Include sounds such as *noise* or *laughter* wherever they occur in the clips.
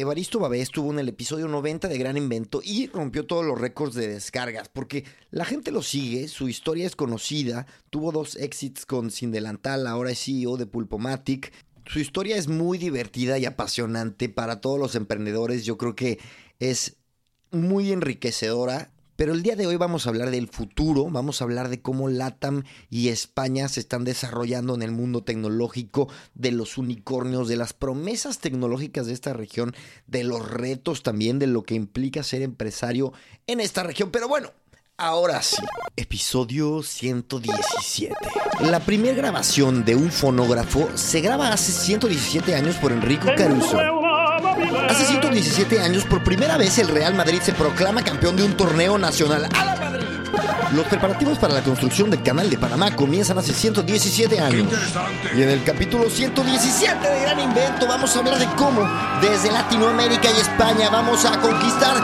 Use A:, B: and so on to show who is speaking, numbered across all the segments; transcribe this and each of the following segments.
A: Evaristo Babé estuvo en el episodio 90 de Gran Invento y rompió todos los récords de descargas porque la gente lo sigue, su historia es conocida, tuvo dos exits con Sin Delantal, ahora es CEO de Pulpomatic. Su historia es muy divertida y apasionante para todos los emprendedores, yo creo que es muy enriquecedora. Pero el día de hoy vamos a hablar del futuro, vamos a hablar de cómo LATAM y España se están desarrollando en el mundo tecnológico, de los unicornios, de las promesas tecnológicas de esta región, de los retos también, de lo que implica ser empresario en esta región. Pero bueno, Ahora sí, episodio 117. La primera grabación de un fonógrafo se graba hace 117 años por Enrico Caruso. Hace 117 años, por primera vez, el Real Madrid se proclama campeón de un torneo nacional. ¡A la Madrid! Los preparativos para la construcción del Canal de Panamá comienzan hace 117 años. Y en el capítulo 117 de Gran Invento vamos a hablar de cómo desde Latinoamérica y España vamos a conquistar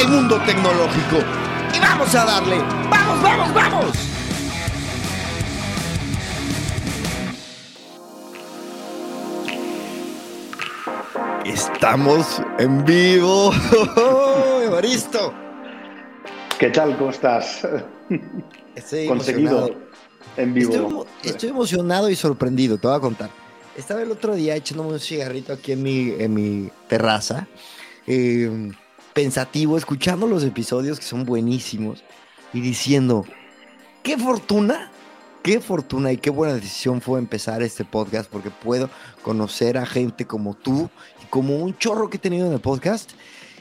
A: el mundo tecnológico. Y vamos a darle. ¡Vamos, vamos, vamos! Estamos en vivo. *laughs* Evaristo.
B: ¿Qué tal? ¿Cómo estás?
A: Estoy
B: Conseguido
A: emocionado.
B: en vivo.
A: Estoy, emo- estoy emocionado y sorprendido, te voy a contar. Estaba el otro día echándome un cigarrito aquí en mi, en mi terraza, eh, pensativo, escuchando los episodios que son buenísimos y diciendo, qué fortuna, qué fortuna y qué buena decisión fue empezar este podcast porque puedo conocer a gente como tú como un chorro que he tenido en el podcast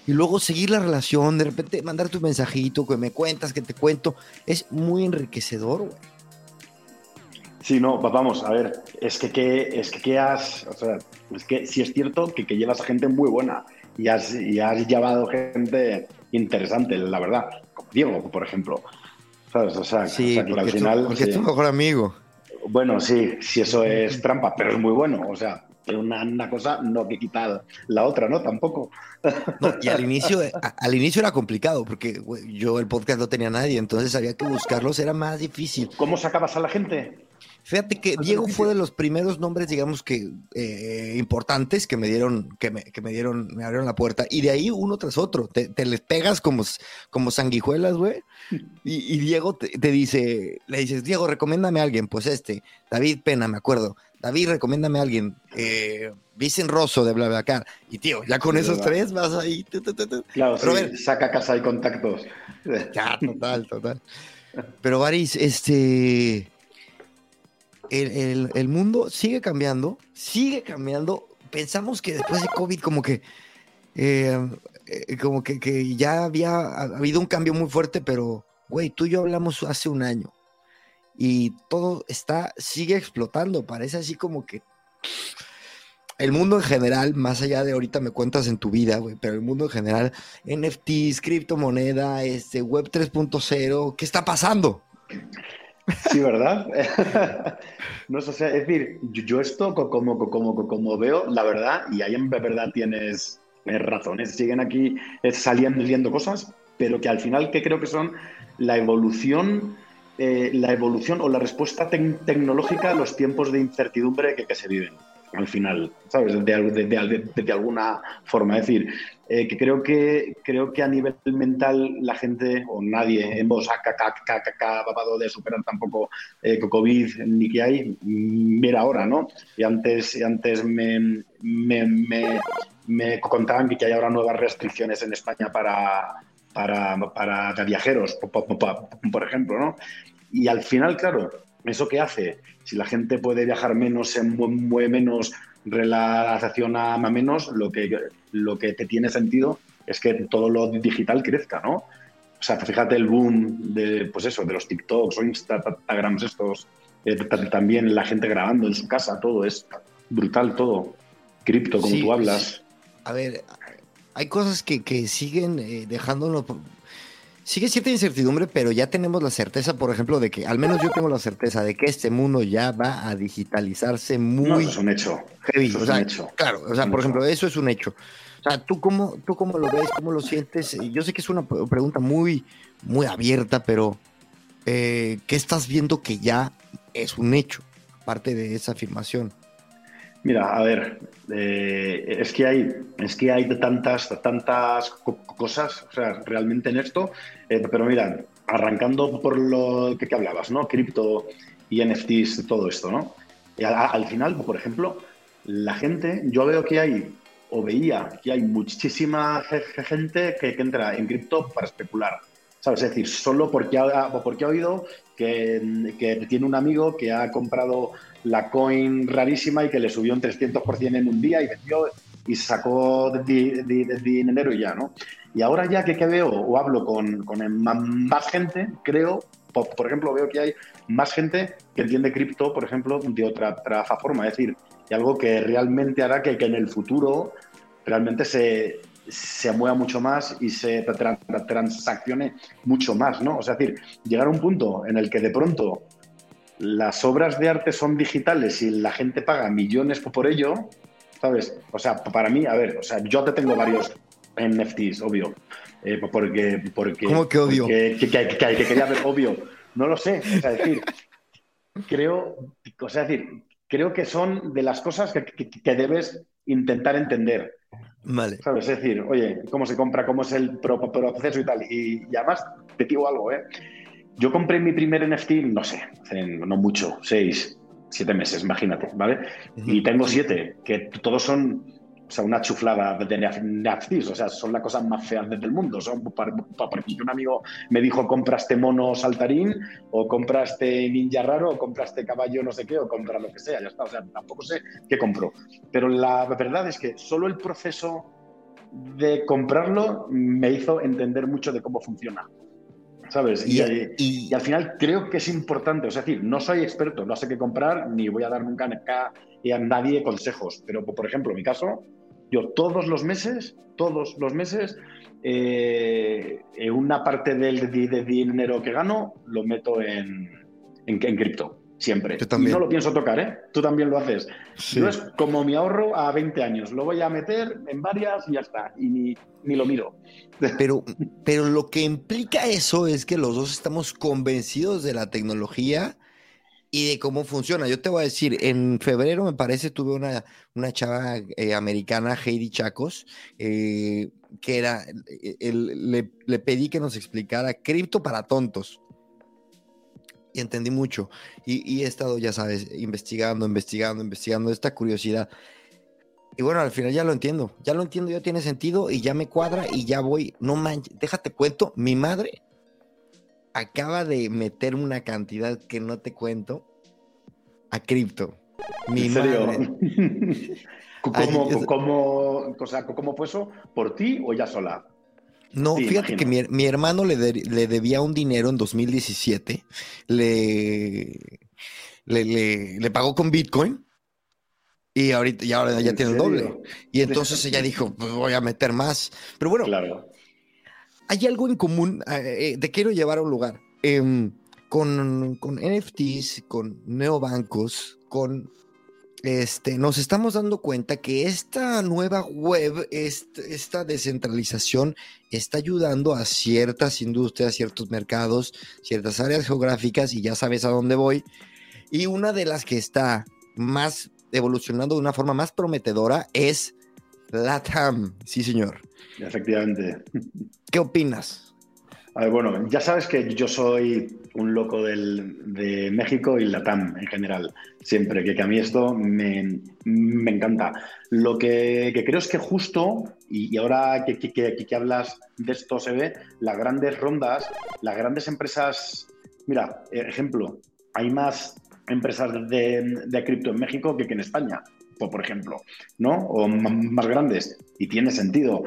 A: y luego seguir la relación, de repente mandar tu mensajito, que me cuentas, que te cuento, es muy enriquecedor, güey.
B: Sí, no, va- vamos, a ver, es que, que- es que, que has, o sea, es que sí es cierto que, que llevas a gente muy buena y has, y has llevado gente interesante, la verdad, como Diego, por ejemplo. ¿Sabes? O sea,
A: Sí,
B: o sea, que al
A: tú-
B: final.
A: porque
B: sí.
A: es tu mejor amigo.
B: Bueno, sí, sí, eso es trampa, pero es muy bueno. O sea, que una, una cosa no que quita la otra, ¿no? Tampoco.
A: No, y al inicio, a- al inicio era complicado, porque yo el podcast no tenía nadie, entonces había que buscarlos, era más difícil.
B: ¿Cómo sacabas a la gente?
A: Fíjate que Diego fue de los primeros nombres, digamos que eh, importantes que me dieron, que me, que me dieron, me abrieron la puerta. Y de ahí uno tras otro. Te, te les pegas como, como sanguijuelas, güey. Y, y Diego te, te dice, le dices, Diego, recomiéndame a alguien. Pues este, David Pena, me acuerdo. David, recomiéndame a alguien. Eh, Vicen Rosso de BlaBlaCar. Y tío, ya con
B: Es
A: esos tres vas ahí. tu, tu, tu, tu.
B: Claro, sí, saca casa y contactos. *laughs*
A: Ya, total, total. Pero, Baris, este. El, el- el mundo sigue cambiando, sigue cambiando. Pensamos que después de COVID, como que. eh, eh, como que, que ya había habido un cambio muy fuerte, pero, güey, tú y yo hablamos hace un año. Y todo está, sigue explotando. Parece así como que. El mundo en general, más allá de ahorita me cuentas en tu vida, pero el mundo en general, NFTs, criptomoneda, este, Web 3.0, ¿qué está pasando?
B: Sí, ¿verdad? *laughs* no sé, o es decir, yo, esto co- como, co- como, co- como veo, la verdad, y ahí en verdad tienes eh, razones, siguen aquí eh, saliendo y viendo cosas, pero que al final que creo que son la evolución, eh, la evolución o la respuesta tec- tecnológica a los tiempos de incertidumbre que, se viven. Al final, ¿sabes? De, de- de- alguna forma. Es decir, eh, que creo que creo que a nivel mental la gente o nadie ca- acabado de superar tampoco eh, COVID ni que hay mm, mira ahora no y antes antes me, me, me, me contaban que hay ahora nuevas restricciones en España para para, para viajeros po- po- po- por ejemplo no y al final claro eso qué hace si la gente puede viajar menos se mue- mueve menos relación a menos lo que lo que te tiene sentido es que todo lo digital crezca, ¿no? O sea, fíjate el boom de, pues eso, de los TikToks o Instagrams estos, eh, también la gente grabando en su casa, todo es brutal todo. cripto, como tú hablas.
A: A ver, hay cosas que, siguen eh, dejándolo sigue cierta incertidumbre, pero ya tenemos la certeza, por ejemplo, de que, al menos yo tengo la certeza de que este mundo ya va a digitalizarse muy.
B: eso es un hecho.
A: Heavy. o sea, Claro, o sea, por ejemplo, eso es un hecho. O sea, ¿tú cómo, ¿tú cómo lo ves? ¿Cómo lo sientes? Yo sé que es una pregunta muy, muy abierta, pero eh, ¿qué estás viendo que ya es un hecho, aparte de esa afirmación?
B: Mira, a ver, eh, es que hay, es que hay tantas, tantas cosas, o sea, realmente en esto, eh, pero mira, arrancando por lo que, hablabas, ¿no? Cripto y NFTs, todo esto, ¿no? al, final, por ejemplo, la gente, yo veo que hay, o veía que hay muchísima gente que, entra en cripto para especular. ¿Sabes? Es decir, solo porque ha, porque ha oído que, que tiene un amigo que ha comprado la coin rarísima y que le subió un 300% en un día y vendió y sacó de, dinero y ya, ¿no? Y ahora ya que, que veo o hablo con, más gente, creo, por, ejemplo, veo que hay más gente que entiende cripto, por ejemplo, de otra, otra forma. Es decir, y algo que realmente hará que, que en el futuro realmente se, se mueva mucho más y se transaccione mucho más, ¿no? O sea, es decir, llegar a un punto en el que de pronto las obras de arte son digitales y la gente paga millones por ello, ¿sabes? O sea, para mí, a ver, o sea, yo te tengo varios NFTs, obvio. Eh, porque, porque,
A: ¿Cómo que obvio?
B: Que, quería ver, obvio. No lo sé. O sea, decir, creo, o sea, decir, creo que son de las cosas que, debes intentar entender.
A: Vale.
B: ¿Sabes? Es decir, oye, cómo se compra, cómo es el proceso y tal. Y, y además, te digo algo, ¿eh? Yo compré mi primer NFT, no sé, no mucho, seis, siete meses, imagínate, ¿vale? Y tengo siete, que todos son sea, una chuflada de NFTs, o sea, son las cosas más feas del mundo. Son, porque un amigo me dijo, compraste mono saltarín, o compraste ninja raro, o compraste caballo no sé qué, o compra lo que sea, ya está. O sea, tampoco sé qué compró. Pero la verdad es que solo el proceso de comprarlo me hizo entender mucho de cómo funciona. ¿sabes? Y, y, al final creo que es importante, es decir, no soy experto, no sé qué comprar, ni voy a dar nunca a nadie consejos, pero por ejemplo, en mi caso, yo todos los meses, todos los meses, eh, una parte del dinero que gano lo meto en, en, en cripto siempre. Y no lo pienso tocar, ¿eh? Tú también lo haces. Yo es como mi ahorro a 20 años. Lo voy a meter en varias y ya está. Y ni, ni lo miro. *laughs*
A: Pero, pero lo que implica eso es que los dos estamos convencidos de la tecnología y de cómo funciona. Yo te voy a decir, en febrero me parece tuve una, una chava eh, americana, Heidi Chacos, eh, que era, le, le pedí que nos explicara cripto para tontos y entendí mucho. Y, he estado, ya sabes, investigando, investigando, investigando esta curiosidad. Y bueno, al final ya lo entiendo. Ya lo entiendo, ya tiene sentido y ya me cuadra y ya voy. No manches, déjate cuento. Mi madre acaba de meter una cantidad que no te cuento a cripto. Mi
B: ¿En serio? *laughs* ¿Cómo, cómo, ¿Cómo fue eso? ¿Por ti o ya sola?
A: No, fíjate que mi, hermano le, le, debía un dinero en 2017, le, le, le, pagó con Bitcoin y ahorita ahora ya tiene el doble. Y entonces ella dijo, pues voy a meter más. Pero bueno,
B: claro.
A: Hay algo en común, eh, eh, te quiero llevar a un lugar. Em, con, con NFTs, con neobancos, con este, nos estamos dando cuenta que esta nueva web, esta, descentralización está ayudando a ciertas industrias, ciertos mercados, ciertas áreas geográficas y ya sabes a dónde voy. Y una de las que está más evolucionando de una forma más prometedora es LATAM. Sí, señor.
B: Efectivamente.
A: ¿Qué opinas?
B: bueno, ya sabes que yo soy un loco de México y Latam en general, siempre, que, a mí esto me, encanta. Lo que, creo es que justo, y, ahora que, que, hablas de esto se ve, las grandes rondas, las grandes empresas, mira, ejemplo, hay más empresas de, de cripto en México que, en España por ejemplo, ¿no? O más grandes. Y tiene sentido.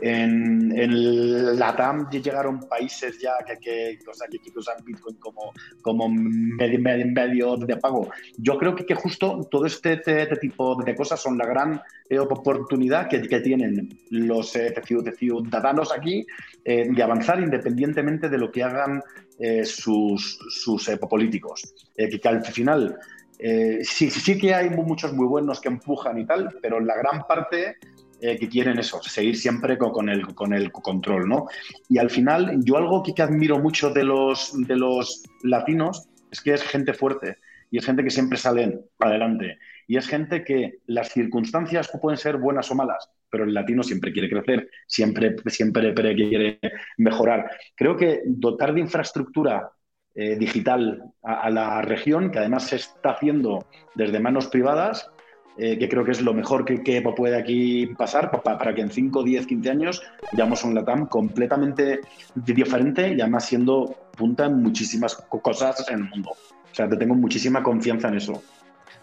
B: En, la TAM llegaron países ya que, que, o sea, que, usan Bitcoin como, como medio, medio, de pago. Yo creo que, que justo todo este, este, este, tipo de cosas son la gran eh, oportunidad que, que, tienen los eh, ciudadanos aquí eh, de avanzar independientemente de lo que hagan eh, sus, sus políticos. que, al final sí, sí que hay muchos muy buenos que empujan y tal, pero la gran parte eh, que quieren eso, seguir siempre con, el, con el control, ¿no? Y al final, yo algo que, admiro mucho de los, de los latinos es que es gente fuerte y es gente que siempre sale adelante. Y es gente que las circunstancias pueden ser buenas o malas, pero el latino siempre quiere crecer, siempre, siempre quiere mejorar. Creo que dotar de infraestructura eh, digital a, la región, que además se está haciendo desde manos privadas, eh, que creo que es lo mejor que, puede aquí pasar para, que en 5, 10, 15 años veamos un LATAM completamente diferente y además siendo punta en muchísimas cosas en el mundo. O sea, te tengo muchísima confianza en eso.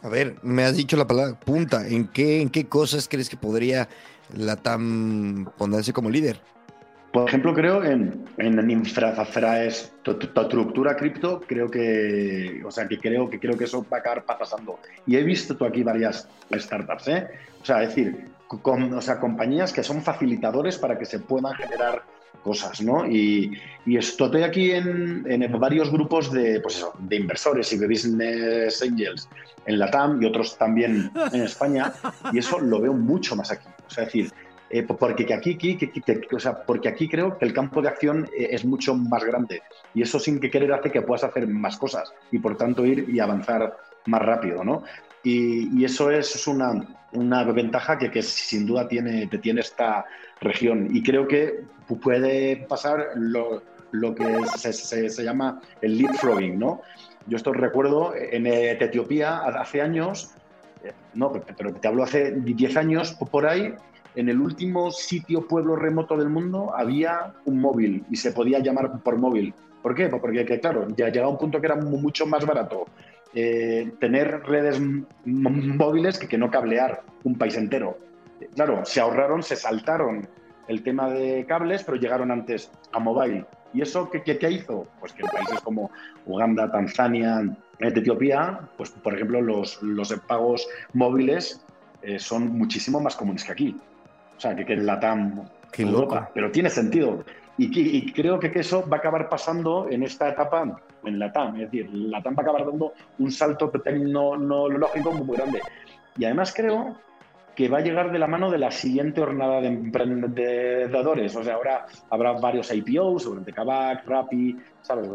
A: A ver, me has dicho la palabra punta. ¿En qué, en qué cosas crees que podría LATAM ponerse como líder?
B: Por ejemplo, creo en, en infraestructura cripto, creo que, o sea, que creo que creo que eso va a acabar pasando. Y he visto tú aquí varias startups, ¿eh? O sea, es decir, o sea, compañías que son facilitadores para que se puedan generar cosas, ¿no? Y, y estoy aquí en, en, varios grupos de, pues de inversores y de business angels en la TAM y otros también en España, y eso lo veo mucho más aquí. O sea, es decir, eh, porque, aquí, o sea, porque aquí creo que el campo de acción eh, es mucho más grande y eso sin que querer hace que puedas hacer más cosas y por tanto ir y avanzar más rápido, ¿no? Y, eso es una, una ventaja que, que, sin duda tiene, tiene esta región y creo que puede pasar lo, lo que se, se, llama el leapfrogging, ¿no? Yo esto recuerdo en Etiopía hace años, eh, no, pero te hablo hace 10 años por ahí, en el último sitio pueblo remoto del mundo había un móvil y se podía llamar por móvil. ¿Por qué? Pues porque, claro, ya llegaba un punto que era mucho más barato eh, tener redes móviles que, no cablear un país entero. Claro, se ahorraron, se saltaron el tema de cables, pero llegaron antes a mobile. ¿Y eso qué, qué, hizo? Pues que en países como Uganda, Tanzania, Etiopía, pues por ejemplo los, los pagos móviles eh, son muchísimo más comunes que aquí. O sea, que, que en Latam, Europa. Pero tiene sentido. Y, creo que, eso va a acabar pasando en esta etapa en Latam. Es decir, Latam va a acabar dando un salto tecnológico muy grande. Y además creo que va a llegar de la mano de la siguiente jornada de emprendedores. O sea, ahora habrá varios IPOs, seguramente Kavak, Rappi, ¿sabes?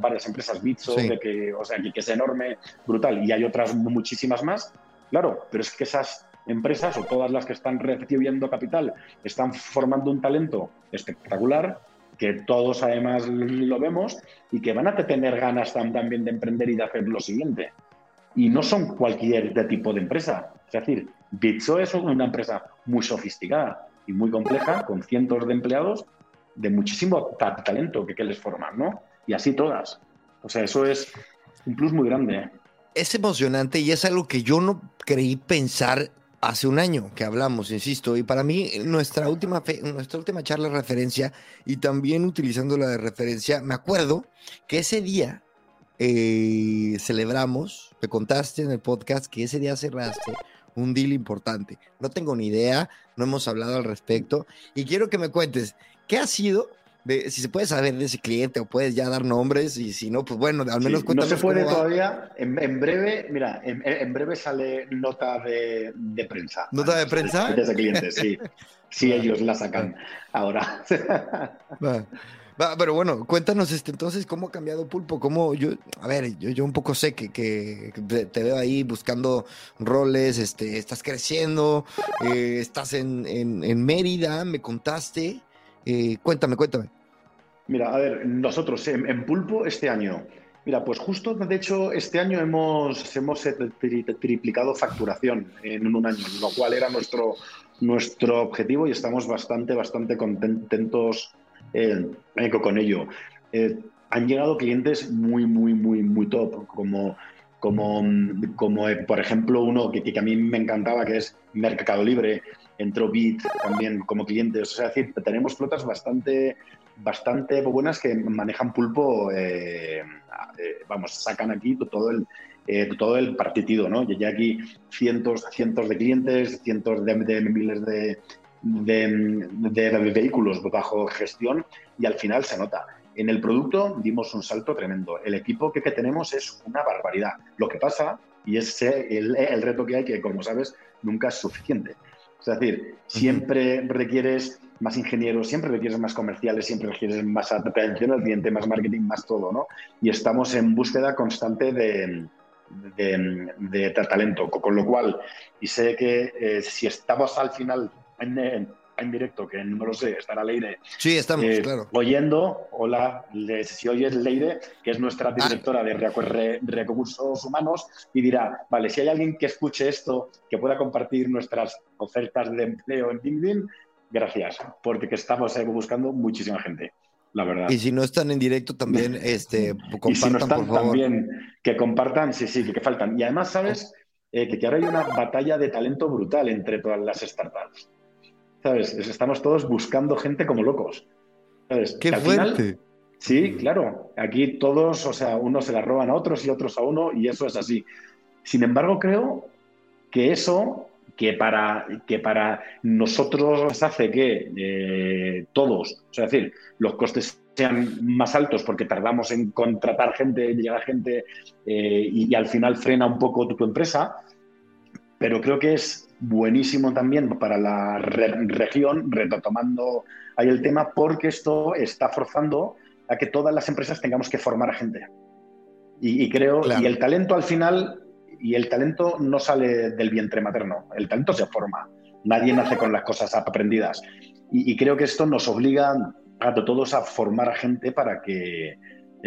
B: Varias empresas Bitso, que, o sea, que, que es enorme, brutal. Y hay otras muchísimas más. Claro, pero es que esas empresas o todas las que están recibiendo capital están formando un talento espectacular que todos además lo vemos y que van a tener ganas también de emprender y de hacer lo siguiente. Y no son cualquier tipo de empresa. Es decir, Bitso es una empresa muy sofisticada y muy compleja, con cientos de empleados de muchísimo talento que, que les forman, ¿no? Y así todas. O sea, eso es un plus muy grande.
A: Es emocionante y es algo que yo no creí pensar hace un año que hablamos, insisto, y para mí nuestra última, nuestra última charla de referencia y también utilizando la de referencia, me acuerdo que ese día eh, celebramos, me contaste en el podcast que ese día cerraste un deal importante. No tengo ni idea, no hemos hablado al respecto y quiero que me cuentes qué ha sido si se puede saber de ese cliente o puedes ya dar nombres y si no, pues bueno, al menos
B: sí, No se puede todavía. En, breve, mira, en, breve sale nota de, prensa.
A: ¿Nota de prensa?
B: De, de clientes, sí. sí, ellos la sacan ahora.
A: Va. pero bueno, cuéntanos este, entonces cómo ha cambiado Pulpo, cómo yo, a ver, yo, yo un poco sé que, que te veo ahí buscando roles, este, estás creciendo, eh, estás en, en Mérida, me contaste, eh, cuéntame, cuéntame.
B: Mira, a ver, nosotros en, Pulpo este año, mira, pues justo de hecho este año hemos, hemos triplicado facturación en un año, lo cual era nuestro, nuestro objetivo y estamos bastante, bastante contentos eh, con ello. Eh, han llegado clientes muy, muy, muy, muy top, como como, como eh, por ejemplo uno que, que, a mí me encantaba, que es Mercado Libre, entró Bit también como clientes. O sea, es decir, tenemos flotas bastante, bastante buenas que manejan pulpo, eh, eh, vamos, sacan aquí todo el, todo el partido, ¿no? Y ya aquí cientos, cientos de clientes, cientos de, miles de, de, de, vehículos bajo gestión y al final se nota. En el producto dimos un salto tremendo. El equipo que, tenemos es una barbaridad. Lo que pasa, y es el, reto que hay, que como sabes, nunca es suficiente. Es decir, siempre requieres más ingenieros, siempre requieres más comerciales, siempre requieres más atención al cliente, más marketing, más todo, ¿no? Y estamos en búsqueda constante de, de, de talento, con lo cual, y sé que eh, si estamos al final en, en directo, que no lo sé, estará Leire.
A: Sí, estamos, eh, claro.
B: Oyendo, hola, si oyes Leire, que es nuestra ah. directora de recursos humanos, y dirá, vale, si hay alguien que escuche esto, que pueda compartir nuestras ofertas de empleo en LinkedIn, gracias, porque estamos buscando muchísima gente. La verdad.
A: Y si no están en directo también, *laughs* este, compartan, y si no están, por favor.
B: También que compartan, sí, sí, que, faltan. Y además, ¿sabes? Eh, que, que ahora hay una batalla de talento brutal entre todas las startups. ¿Sabes? Estamos todos buscando gente como locos. ¿sabes?
A: ¡Qué fuerte!
B: sí, claro. Aquí todos, o sea, unos se la roban a otros y otros a uno, y eso es así. Sin embargo, creo que eso, que para, que para nosotros hace que eh, todos, o sea, es decir, los costes sean más altos porque tardamos en contratar gente, llegar gente eh, y, y, al final frena un poco tu, tu empresa, pero creo que es buenísimo también para la región, retomando ahí el tema, porque esto está forzando a que todas las empresas tengamos que formar a gente. Y, creo, y el talento al final, y el talento no sale del vientre materno, el talento se forma. Nadie nace con las cosas aprendidas. Y, y creo que esto nos obliga a todos a formar a gente para que,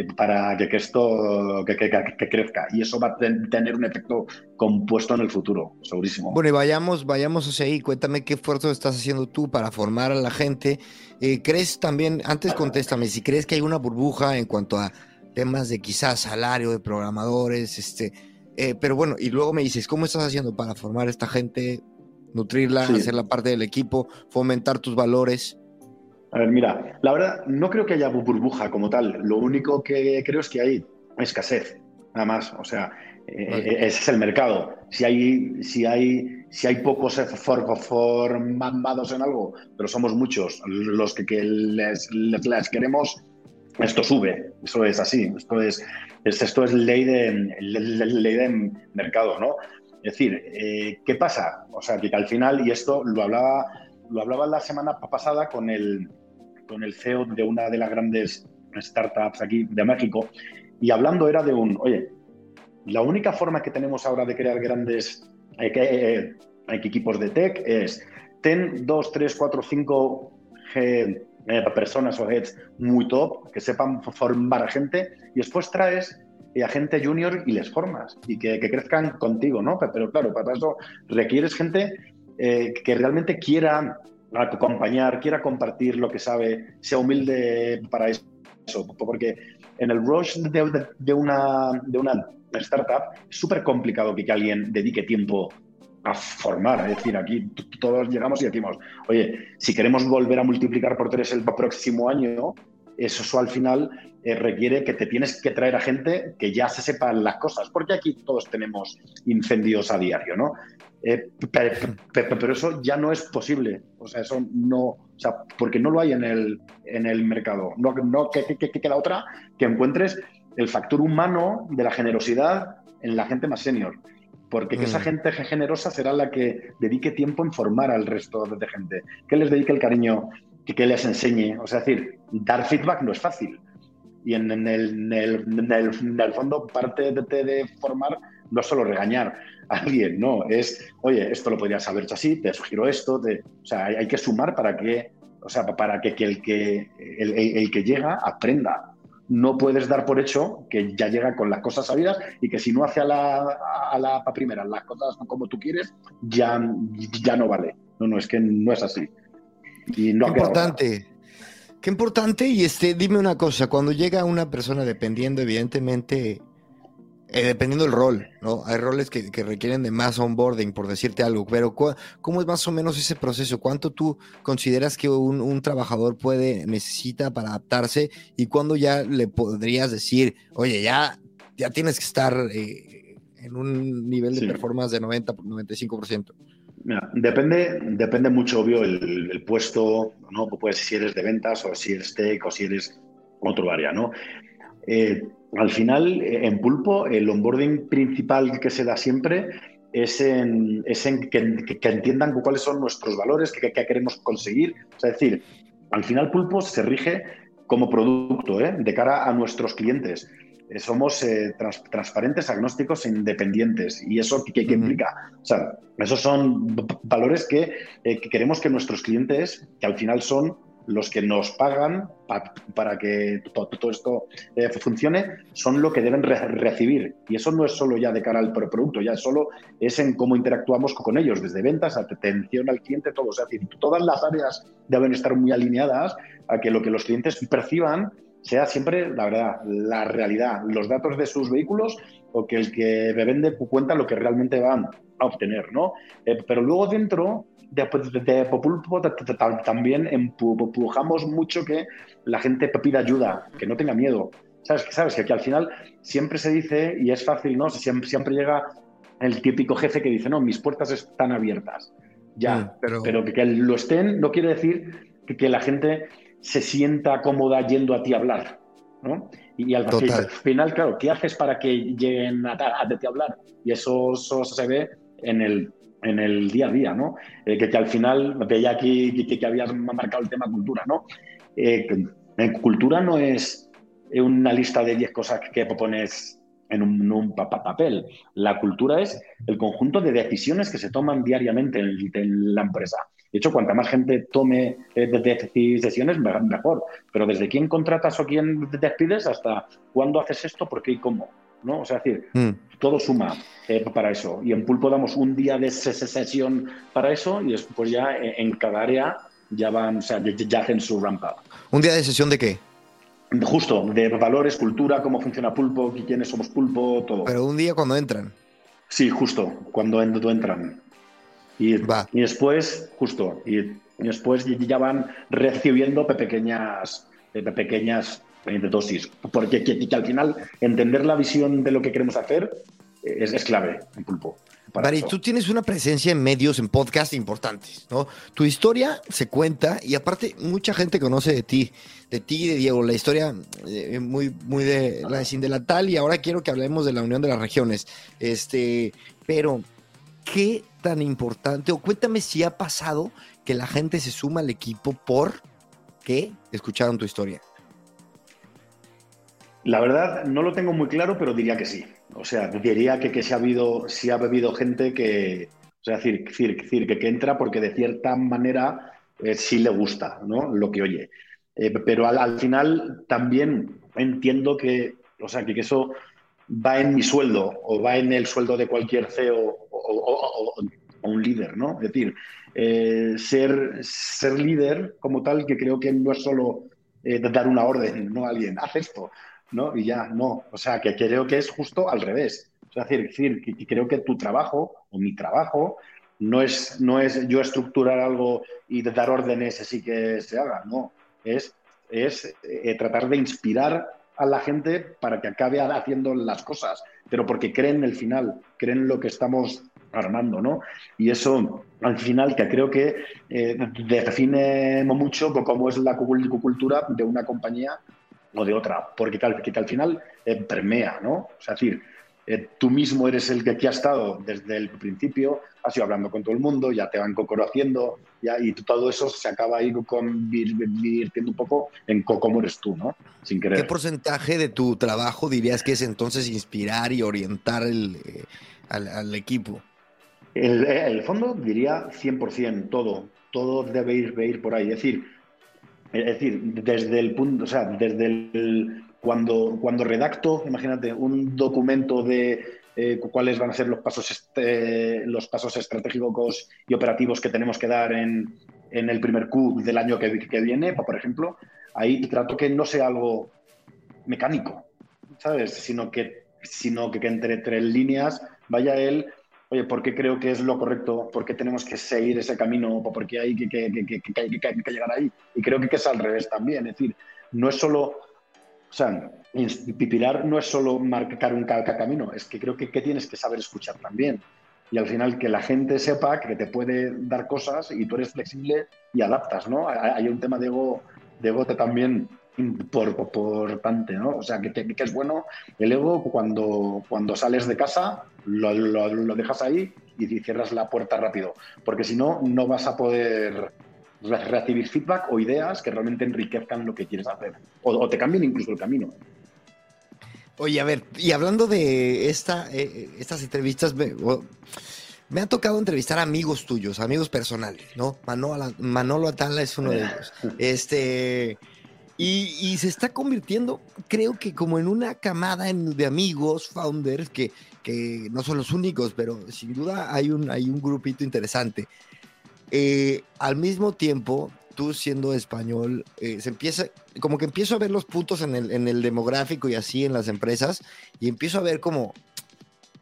B: para que, esto que, crezca. Y eso va a tener un efecto compuesto en el futuro, segurísimo.
A: Bueno, y vayamos, vayamos hacia ahí. Cuéntame qué esfuerzo estás haciendo tú para formar a la gente. Eh, ¿Crees también, antes contéstame, si crees que hay una burbuja en cuanto a temas de quizás salario de programadores, este, eh, pero bueno, y luego me dices, ¿cómo estás haciendo para formar a esta gente, nutrirla, hacer la parte del equipo, fomentar tus valores?
B: A ver, mira, la verdad, no creo que haya burbuja como tal. Lo único que creo es que hay escasez, nada más. O sea, eh, ese es el mercado. Si hay, si hay, si hay pocos formados en algo, pero somos muchos los que, les, les, queremos, esto sube. Eso es así. Esto es, esto es ley de, ley de mercado, ¿no? Es decir, eh, ¿qué pasa? O sea, que al final, y esto lo hablaba lo hablaba la semana pasada con el, con el CEO de una de las grandes startups aquí de México, y hablando era de un, oye, la única forma que tenemos ahora de crear grandes eh, eh, equipos de tech es ten dos, tres, cuatro, cinco eh, personas o heads muy top que sepan formar a gente y después traes a gente junior y les formas y que, que crezcan contigo, ¿no? Pero claro, para eso requieres gente eh, que realmente quiera acompañar, quiera compartir lo que sabe, sea humilde para eso. Porque en el rush de, una, de una startup es súper complicado que, alguien dedique tiempo a formar. Es decir, aquí todos llegamos y decimos, oye, si queremos volver a multiplicar por tres el próximo año, eso al final eh, requiere que te tienes que traer a gente que ya se sepan las cosas, porque aquí todos tenemos incendios a diario, ¿no? Eh, pero, eso ya no es posible. O sea, eso no, o sea, porque no lo hay en el, en el mercado. No, no que, que, que, la otra, que encuentres el factor humano de la generosidad en la gente más senior. Porque esa mm. gente generosa será la que dedique tiempo en formar al resto de gente, que les dedique el cariño, que, les enseñe. O sea, es decir, dar feedback no es fácil. Y en, el, fondo, parte de, formar no solo regañar a alguien, no, es, oye, esto lo podrías haber hecho así, te sugiero esto, o sea, hay, que sumar para que, o sea, para que, el, que el, que llega aprenda. No puedes dar por hecho que ya llega con las cosas sabidas y que si no hace a la, la primera las cosas como tú quieres, ya, ya no vale. No, no, es que no es así.
A: Y no Qué importante. Qué importante. Y este, dime una cosa, cuando llega una persona dependiendo, evidentemente, Eh, dependiendo del rol, ¿no? Hay roles que, requieren de más onboarding, por decirte algo, pero ¿cómo es más o menos ese proceso? ¿Cuánto tú consideras que un, trabajador puede, necesita para adaptarse y cuándo ya le podrías decir, oye, ya, ya tienes que estar eh, en un nivel de performance de 90, 95%?
B: Depende, depende mucho, obvio, el, puesto, ¿no? Pues si eres de ventas o si eres tech o si eres otro área, ¿no? Eh, al final, eh, en Pulpo, el onboarding principal que se da siempre es en, que, entiendan cuáles son nuestros valores, qué queremos conseguir. es decir, al final Pulpo se rige como producto ¿eh? de cara a nuestros clientes. Eh, somos transparentes, agnósticos e independientes. ¿Y eso qué, implica? O sea, esos son valores que, que queremos que nuestros clientes, que al final son los que nos pagan para que todo, esto eh, funcione son lo que deben recibir. Y eso no es solo ya de cara al producto, ya solo es en cómo interactuamos con ellos, desde ventas, atención al cliente, todo. O sea, todas las áreas deben estar muy alineadas a que lo que los clientes perciban sea siempre, la verdad, la realidad, los datos de sus vehículos o que el que vende cuenta lo que realmente van a obtener, ¿no? Eh, pero luego dentro de, de, Populpo también empujamos mucho que la gente pida ayuda, que no tenga miedo. ¿Sabes? ¿Sabes? Que aquí al final siempre se dice, y es fácil, ¿no? Siempre, siempre llega el típico jefe que dice, no, mis puertas están abiertas. Ya, pero... pero... que lo estén no quiere decir que, que, la gente se sienta cómoda yendo a ti a hablar, ¿no? Y, al, final, claro, ¿qué haces para que lleguen a, a, a, ti a hablar? Y eso, eso se ve en el en el día a día, ¿no? Eh, que, al final, veía aquí que, que, habías marcado el tema cultura, ¿no? Eh, cultura no es una lista de 10 cosas que pones en un, papel. La cultura es el conjunto de decisiones que se toman diariamente en, la empresa. De hecho, cuanta más gente tome eh, decisiones, mejor. Pero desde quién contratas o quién despides hasta cuándo haces esto, por qué y cómo. ¿no? O sea, es decir, mm. todo suma eh, para eso. Y en Pulpo damos un día de sesión para eso y después ya en cada área ya van, o sea, ya, hacen su rampa.
A: ¿Un día de sesión de qué?
B: Justo, de valores, cultura, cómo funciona Pulpo, quiénes somos Pulpo, todo.
A: Pero un día cuando entran.
B: Sí, justo, cuando entran. Y, y después, justo, y, después ya van recibiendo pequeñas, pequeñas de dosis, porque que, al final entender la visión de lo que queremos hacer es, es clave en pulpo.
A: Vale, tú tienes una presencia en medios, en podcast importantes, ¿no? Tu historia se cuenta y aparte mucha gente conoce de ti, de ti y de Diego, la historia eh, muy, muy de la de tal y ahora quiero que hablemos de la Unión de las Regiones. Este, pero, ¿qué tan importante? O cuéntame si ha pasado que la gente se suma al equipo por que escucharon tu historia.
B: La verdad, no lo tengo muy claro, pero diría que sí. O sea, diría que, que si ha habido, si ha bebido gente que, o sea, decir, decir, decir que, que entra porque de cierta manera eh, sí le gusta, ¿no? Lo que oye. Eh, pero al, final también entiendo que, o sea, que, eso va en mi sueldo o va en el sueldo de cualquier CEO o, un líder, ¿no? Es decir, eh, ser, ser líder como tal, que creo que no es solo dar una orden, ¿no? A alguien, haz esto, ¿no? Y ya, no. O sea, que creo que es justo al revés. Sea, decir, decir que, creo que tu trabajo o mi trabajo no es, no es yo estructurar algo y dar órdenes así que se haga, no. Es, es eh, tratar de inspirar a la gente para que acabe haciendo las cosas, pero porque creen el final, creen lo que estamos armando, ¿no? Y eso, al final, que creo que eh, define mucho cómo es la cultura de una compañía o de otra, porque tal, que al final eh, permea, ¿no? Es decir, eh, tú mismo eres el que aquí ha estado desde el principio, has ido hablando con todo el mundo, ya te van conociendo, ya, y todo eso se acaba ahí convirtiendo un poco en cómo eres tú, ¿no?
A: Sin querer. ¿Qué porcentaje de tu trabajo dirías que es entonces inspirar y orientar el, eh, al, equipo?
B: El, el, fondo diría 100%, todo, todo debe ir, ir por ahí. Es decir, es decir, desde el punto, o sea, desde el, cuando, cuando redacto, imagínate, un documento de eh, cuáles van a ser los pasos, este, los pasos estratégicos y operativos que tenemos que dar en, en el primer Q del año que, que viene, por ejemplo, ahí trato que no sea algo mecánico, ¿sabes? Sino que sino que, entre tres líneas vaya él, oye, ¿por qué creo que es lo correcto? ¿Por qué tenemos que seguir ese camino? ¿Por qué hay que, que, llegar ahí? Y creo que, es al revés también, es decir, no es solo, sea, Pipilar no es solo marcar un camino, es que creo que, tienes que saber escuchar también y al final que la gente sepa que te puede dar cosas y tú eres flexible y adaptas, ¿no? Hay un tema de ego, de ego también importante, ¿no? O sea, que, que, es bueno el ego cuando, cuando sales de casa, lo, lo, dejas ahí y cierras la puerta rápido, porque si no, no vas a poder recibir feedback o ideas que realmente enriquezcan lo que quieres hacer o, te cambien incluso el camino.
A: Oye, a ver, y hablando de esta, eh, estas entrevistas, me, me, ha tocado entrevistar amigos tuyos, amigos personales, ¿no? Manolo, Manolo Atala es uno de ellos. *laughs* Este, y, se está convirtiendo, creo que como en una camada de amigos, founders, que, que no son los únicos, pero sin duda hay un, hay un grupito interesante. Eh, al mismo tiempo, tú siendo español, eh, se empieza, como que empiezo a ver los puntos en el, en el demográfico y así en las empresas, y empiezo a ver como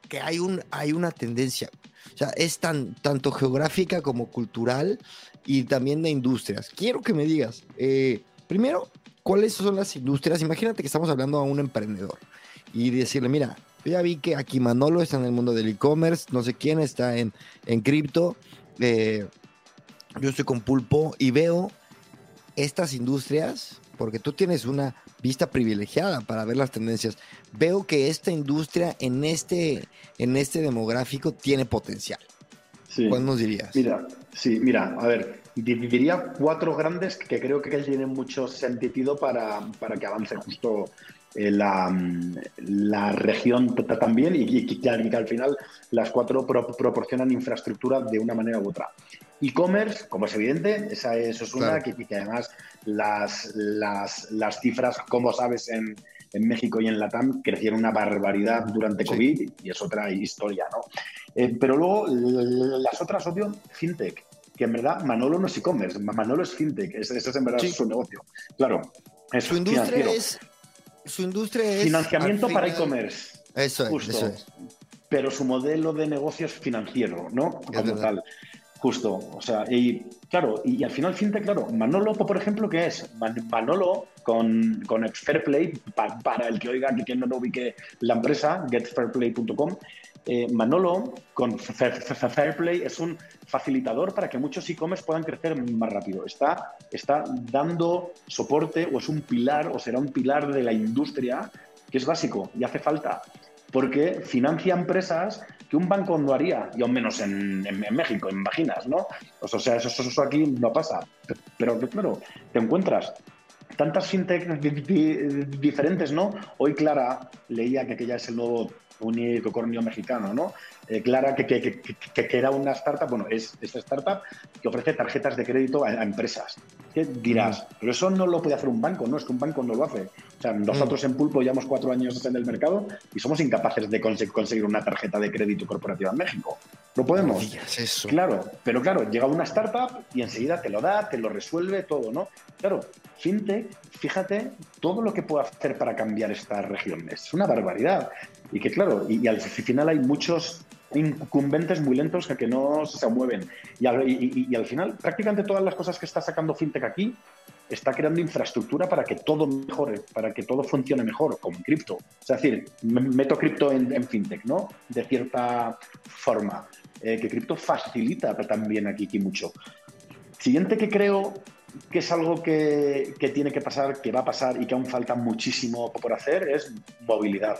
A: que hay, un, hay una tendencia. O sea, es tan, tanto geográfica como cultural y también de industrias. Quiero que me digas, eh, primero, ¿cuáles son las industrias? Imagínate que estamos hablando a un emprendedor y decirle, mira, yo ya vi que aquí Manolo está en el mundo del e-commerce, no sé quién está en, en cripto, eh, yo estoy con Pulpo y veo estas industrias, porque tú tienes una vista privilegiada para ver las tendencias, veo que esta industria en este, en este demográfico tiene potencial. Sí. ¿Cuál nos dirías?
B: Mira, sí, mira, a ver, diría cuatro grandes que creo que tienen mucho sentido para, para que avance justo la, la, región también y, que, al final las cuatro proporcionan infraestructura de una manera u otra. E-commerce, como es evidente, esa, eso es una que, además las, las, las, cifras, como sabes, en, en, México y en Latam crecieron una barbaridad durante COVID y es otra historia, ¿no? Eh, pero luego las otras, obvio, fintech, que en verdad Manolo no es e-commerce, Manolo es fintech, ese, es en verdad su negocio. Claro,
A: es su industria es su industria es
B: financiamiento para e-commerce.
A: Eso es, eso es.
B: Pero su modelo de negocio es financiero, ¿no? Como tal. Justo, o sea, y claro, y, al final fintech, claro, Manolo, por ejemplo, ¿qué es? Manolo con, con Fairplay, para el que oiga, que quien no ubique la empresa, getfairplay.com, eh, Manolo con Fairplay es un facilitador para que muchos e-commerce puedan crecer más rápido. Está, está dando soporte o es un pilar o será un pilar de la industria que es básico y hace falta porque financia empresas que un banco no haría, y aún menos en, en, México, imaginas, ¿no? O sea, eso, eso, aquí no pasa. Pero claro, te encuentras tantas fintech diferentes, ¿no? Hoy Clara leía que, que ya es el nuevo unicornio mexicano, ¿no? Eh, Clara, que, que, que, era una startup, bueno, es esta startup que ofrece tarjetas de crédito a, empresas. ¿Qué dirás? Pero eso no lo puede hacer un banco, ¿no? Es que un banco no lo hace. O sea, nosotros en Pulpo llevamos cuatro años en el mercado y somos incapaces de conseguir una tarjeta de crédito corporativa en México. ¿No podemos?
A: eso.
B: Claro, pero claro, llega una startup y enseguida te lo da, te lo resuelve todo, ¿no? Claro, FinTech, fíjate todo lo que puede hacer para cambiar esta región. Es una barbaridad. Y que claro, y, al final hay muchos incumbentes muy lentos que, que no se mueven. Y al, y al, final, prácticamente todas las cosas que está sacando FinTech aquí está creando infraestructura para que todo mejore, para que todo funcione mejor, como en cripto. Es decir, meto cripto en, FinTech, ¿no? De cierta forma. Eh, que cripto facilita también aquí, aquí mucho. Siguiente que creo que es algo que, que, tiene que pasar, que va a pasar y que aún falta muchísimo por hacer es movilidad.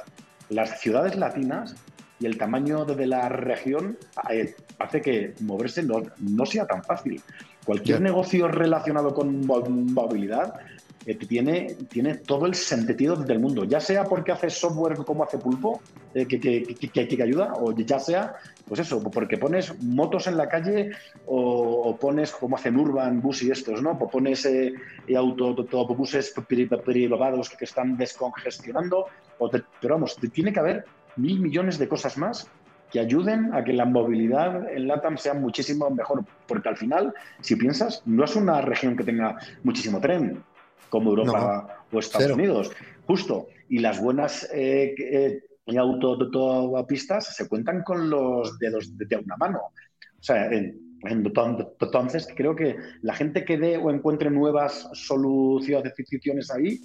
B: Las ciudades latinas y el tamaño de la región eh, hace que moverse no, no sea tan fácil. Cualquier negocio relacionado con movilidad eh, tiene, tiene todo el sentido del mundo, ya sea porque hace software como hace Pulpo, eh, que, que, que, que, ayuda, o ya sea, pues eso, porque pones motos en la calle o, pones como hacen Urban Bus y estos, ¿no? O pones eh, autobuses privados que, están descongestionando, o pero vamos, tiene que haber mil millones de cosas más que ayuden a que la movilidad en LATAM sea muchísimo mejor, porque al final, si piensas, no es una región que tenga muchísimo tren, como Europa o Estados Unidos, justo, y las buenas eh, eh, autopistas se cuentan con los dedos de una mano. O sea, entonces, creo que la gente que dé o encuentre nuevas soluciones ahí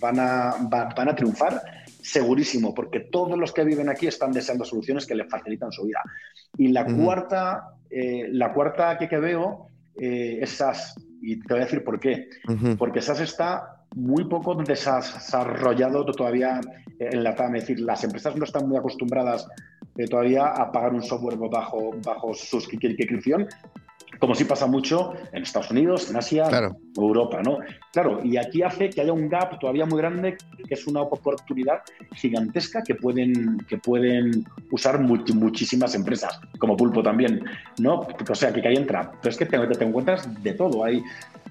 B: van a, van a triunfar segurísimo, porque todos los que viven aquí están deseando soluciones que les facilitan su vida. Y la cuarta, eh, la cuarta que, que veo eh, es SAS. Y te voy a decir por qué. Porque SAS está muy poco desarrollado todavía en la TAM. Es decir, las empresas no están muy acostumbradas eh, todavía a pagar un software bajo, bajo suscripción como sí pasa mucho en Estados Unidos, en Asia, en Europa, ¿no? Claro, y aquí hace que haya un gap todavía muy grande, que es una oportunidad gigantesca que pueden, que pueden usar muchísimas empresas, como Pulpo también, ¿no? O sea, que ahí entra. Pero es que te, te encuentras de todo. Hay,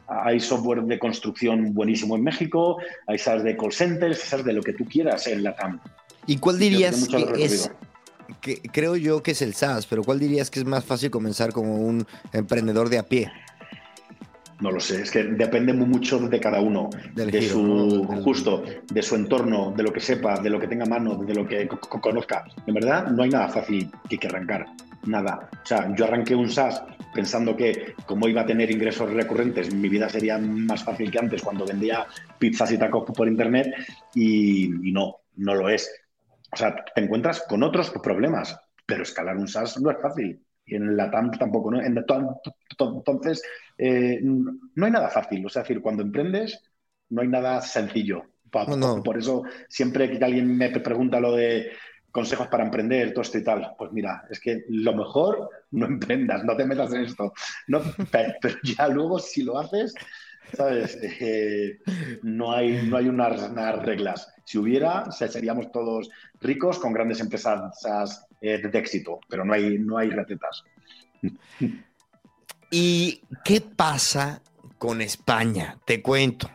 B: hay software de construcción buenísimo en México, hay SaaS de call centers, SaaS de lo que tú quieras en la TAM.
A: ¿Y cuál dirías que es creo yo que es el SaaS, pero ¿cuál dirías que es más fácil comenzar como un emprendedor de a pie?
B: No lo sé, es que depende mucho de cada uno, de su justo, de su entorno, de lo que sepa, de lo que tenga mano, de lo que conozca. En verdad, no hay nada fácil que, que arrancar, nada. O sea, yo arranqué un SaaS pensando que como iba a tener ingresos recurrentes, mi vida sería más fácil que antes cuando vendía pizzas y tacos por internet y no, no lo es. O sea, te encuentras con otros problemas, pero escalar un SaaS no es fácil. Y en la TAM tampoco. ¿no? Entonces, eh, no hay nada fácil. O sea, decir, cuando emprendes, no hay nada sencillo. Por eso, siempre que alguien me pregunta lo de consejos para emprender, todo esto y tal, pues mira, es que lo mejor no emprendas, no te metas en esto. No, *laughs* pero ya luego, si lo haces, ¿sabes? *laughs* Eh, no, hay, no hay unas, reglas. Si hubiera, seríamos todos ricos con grandes empresas eh, de éxito, pero no hay, no hay recetas. *laughs*
A: ¿Y qué pasa con España? Te cuento.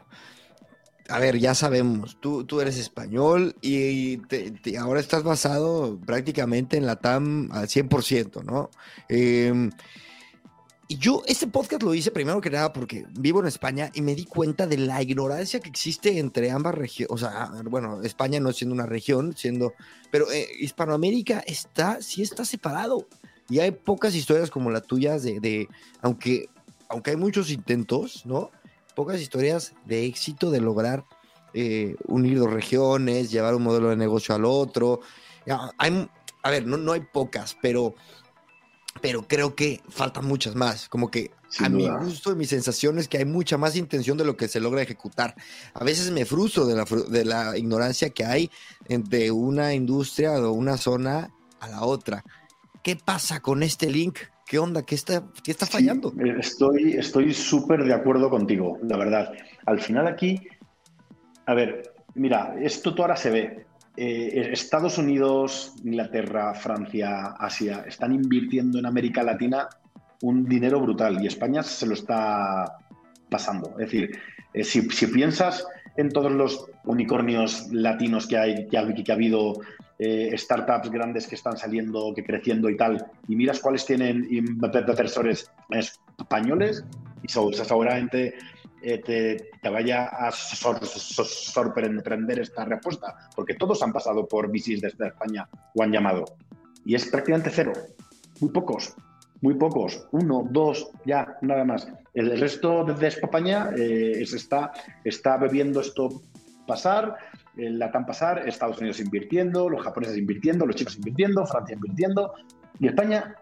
A: A ver, ya sabemos, tú, tú eres español y ahora estás basado prácticamente en la TAM al 100%, ¿no? Eh, y yo este podcast lo hice primero que nada porque vivo en España y me di cuenta de la ignorancia que existe entre ambas regiones. O sea, bueno, España no siendo una región, siendo, pero eh, Hispanoamérica está, sí está separado. Y hay pocas historias como la tuya de, de, aunque, aunque hay muchos intentos, ¿no? Pocas historias de éxito de lograr eh, unir dos regiones, llevar un modelo de negocio al otro. Hay, a ver, no, no hay pocas, pero pero creo que faltan muchas más. Como que a mi gusto y mi sensación es que hay mucha más intención de lo que se logra ejecutar. A veces me frustro de la, de la ignorancia que hay entre una industria o una zona a la otra. ¿Qué pasa con este link? ¿Qué onda? ¿Qué está, qué está fallando?
B: Eh, estoy estoy súper de acuerdo contigo, la verdad. Al final aquí, a ver, mira, esto ahora se ve. Eh, Estados Unidos, Inglaterra, Francia, Asia están invirtiendo en América Latina un dinero brutal y España se lo está pasando. Es decir, eh, si, piensas en todos los unicornios latinos que hay, que ha, habido, eh, startups grandes que están saliendo, que creciendo y tal, y miras cuáles tienen inversores españoles, y seguramente eh, te, vaya a sorprender esta respuesta, porque todos han pasado por VCs desde España o han llamado. Y es prácticamente cero. Muy pocos, muy pocos. Uno, dos, ya, nada más. El resto de España eh, está, está bebiendo esto pasar, la TAM pasar, Estados Unidos invirtiendo, los japoneses invirtiendo, los chicos invirtiendo, Francia invirtiendo. Y España,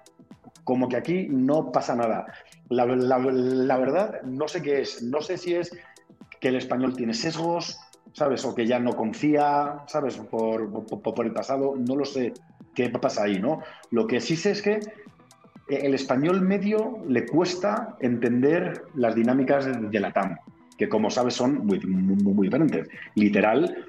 B: como que aquí no pasa nada. La, verdad, no sé qué es. No sé si es que el español tiene sesgos, ¿sabes? O que ya no confía, ¿sabes? Por, el pasado. No lo sé qué pasa ahí, ¿no? Lo que sí sé es que el español medio le cuesta entender las dinámicas de, la TAM, que como sabes son muy, muy, diferentes. Literal,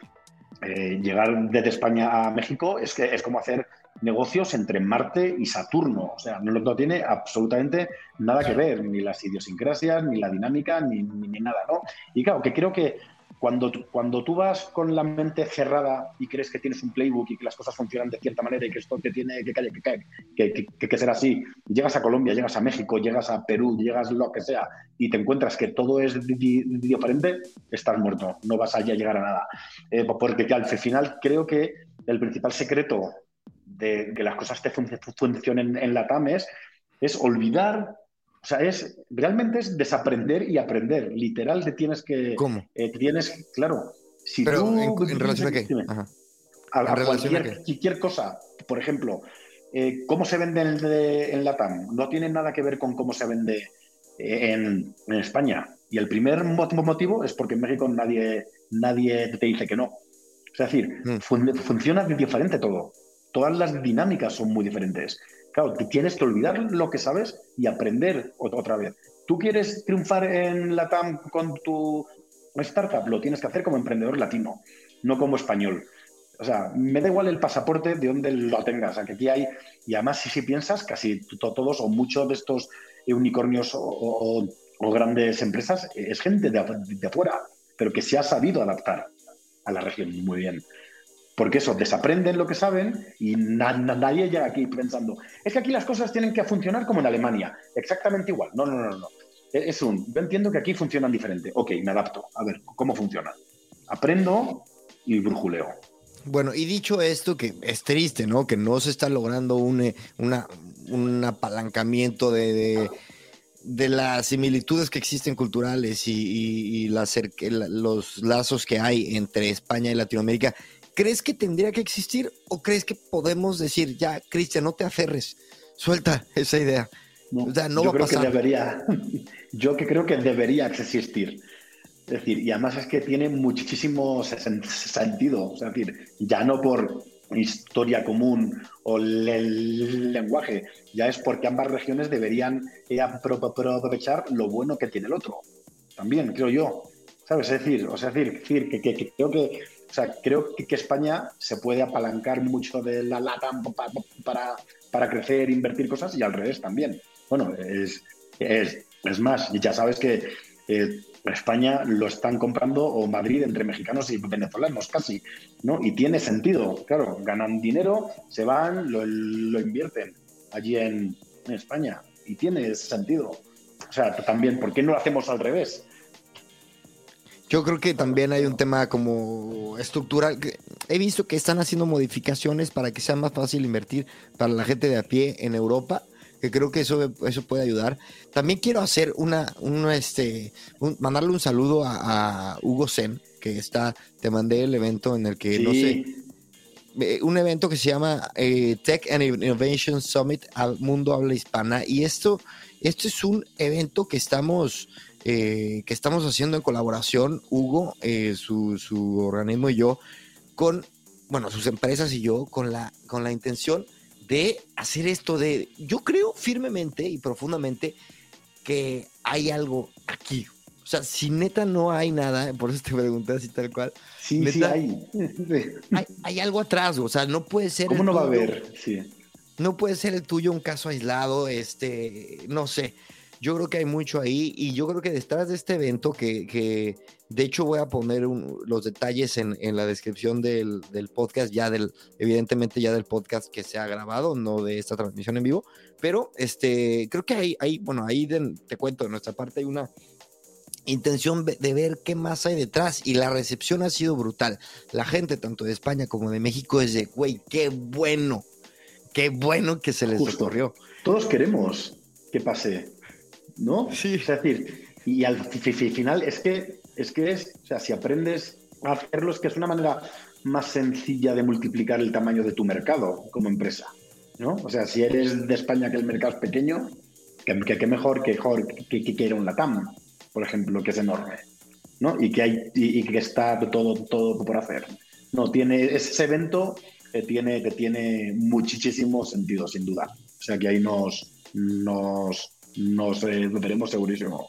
B: eh, llegar desde España a México es, que, es como hacer negocios entre Marte y Saturno. O sea, no, tiene absolutamente nada que ver, ni las idiosincrasias, ni la dinámica, ni, ni, nada, ¿no? Y claro, que creo que cuando, cuando tú vas con la mente cerrada y crees que tienes un playbook y que las cosas funcionan de cierta manera y que esto te tiene que, que, que, que, ser así, llegas a Colombia, llegas a México, llegas a Perú, llegas lo que sea y te encuentras que todo es diferente, estás muerto, no vas a llegar a nada. Eh, porque al final creo que el principal secreto de que las cosas te funcionen en la TAM es, olvidar, o sea, es realmente es desaprender y aprender. Literal, te tienes que.
A: ¿Cómo?
B: Eh, tienes, claro.
A: Si Pero, ¿en, relación a qué?
B: A, cualquier, cosa. Por ejemplo, eh, ¿cómo se vende en, la TAM? No tiene nada que ver con cómo se vende eh, en, España. Y el primer motivo es porque en México nadie, nadie te dice que no. Es decir, mm. funciona diferente todo. Todas las dinámicas son muy diferentes. Claro, tienes que olvidar lo que sabes y aprender otra vez. Tú quieres triunfar en la TAM con tu startup, lo tienes que hacer como emprendedor latino, no como español. O sea, me da igual el pasaporte de donde lo tengas. O sea, que aquí hay, y además, si, piensas, casi todos o muchos de estos unicornios o, grandes empresas es gente de, de, afuera, pero que se ha sabido adaptar a la región muy bien. Porque eso, desaprenden lo que saben y nadie llega aquí pensando, es que aquí las cosas tienen que funcionar como en Alemania, exactamente igual. No, no, no, no. E, es un, yo entiendo que aquí funcionan diferente. Ok, me adapto. A ver, ¿cómo funciona? Aprendo y brujuleo.
A: Bueno, y dicho esto, que es triste, ¿no? Que no se está logrando un, eh, un apalancamiento de, de, las similitudes que existen culturales y, los lazos que hay entre España y Latinoamérica. ¿Crees que tendría que existir o crees que podemos decir, ya, Cristian, no te aferres, suelta esa idea?
B: No, yo creo que debería, *laughs* yo que creo que debería existir. Es decir, y además es que tiene muchísimo sentido. Es decir, ya no por historia común o el lenguaje, ya es porque ambas regiones deberían eh, aprovechar lo bueno que tiene el otro. También, creo yo. ¿Sabes? Es decir, o sea, decir, que, creo que o sea, creo que, España se puede apalancar mucho de la lata para, para, crecer, invertir cosas y al revés también. Bueno, es, es, es más, ya sabes que eh, España lo están comprando o Madrid entre mexicanos y venezolanos casi, ¿no? Y tiene sentido, claro, ganan dinero, se van, lo, invierten allí en, España y tiene sentido. O sea, también, ¿por qué no lo hacemos al revés?
A: Yo creo que también hay un tema como estructural. He visto que están haciendo modificaciones para que sea más fácil invertir para la gente de a pie en Europa que creo que eso, eso puede ayudar. También quiero hacer una, este, mandarle un saludo a, Hugo Zen, que está, te mandé el evento en el que, no sé, eh, un evento que se llama eh, Tech and Innovation Summit al Mundo Habla Hispana. Y esto, esto es un evento que estamos, eh, que estamos haciendo en colaboración, Hugo, su, su organismo y yo, con, bueno, sus empresas y yo, con la, con la intención de hacer esto de, yo creo firmemente y profundamente que hay algo aquí. O sea, si neta no hay nada, *laughs* por eso te pregunté así tal cual.
B: Sí, sí *laughs* hay.
A: hay. algo atrás, o sea, no puede ser.
B: ¿Cómo no va a haber? Sí.
A: No puede ser el tuyo un caso aislado, este, no sé. Yo creo que hay mucho ahí y yo creo que detrás de este evento, que, que de hecho voy a poner los detalles en, en la descripción del, del, podcast, ya del, evidentemente ya del podcast que se ha grabado, no de esta transmisión en vivo, pero este, creo que hay, hay bueno, ahí te cuento, de nuestra parte hay una intención de ver qué más hay detrás y la recepción ha sido brutal. La gente tanto de España como de México es de, güey, qué bueno, qué bueno que se les ocurrió.
B: Todos queremos que pase ¿no?
A: Sí.
B: Es decir, y al final es que es que es, o sea, si aprendes a hacerlo es que es una manera más sencilla de multiplicar el tamaño de tu mercado como empresa, ¿no? O sea, si eres de España que el mercado es pequeño, que, que, mejor que mejor que, que, que un LATAM, por ejemplo, que es enorme, ¿no? Y que hay y, que está todo todo por hacer. No tiene ese evento que tiene que tiene muchísimo sentido sin duda. O sea, que ahí nos nos nos eh, veremos segurísimo.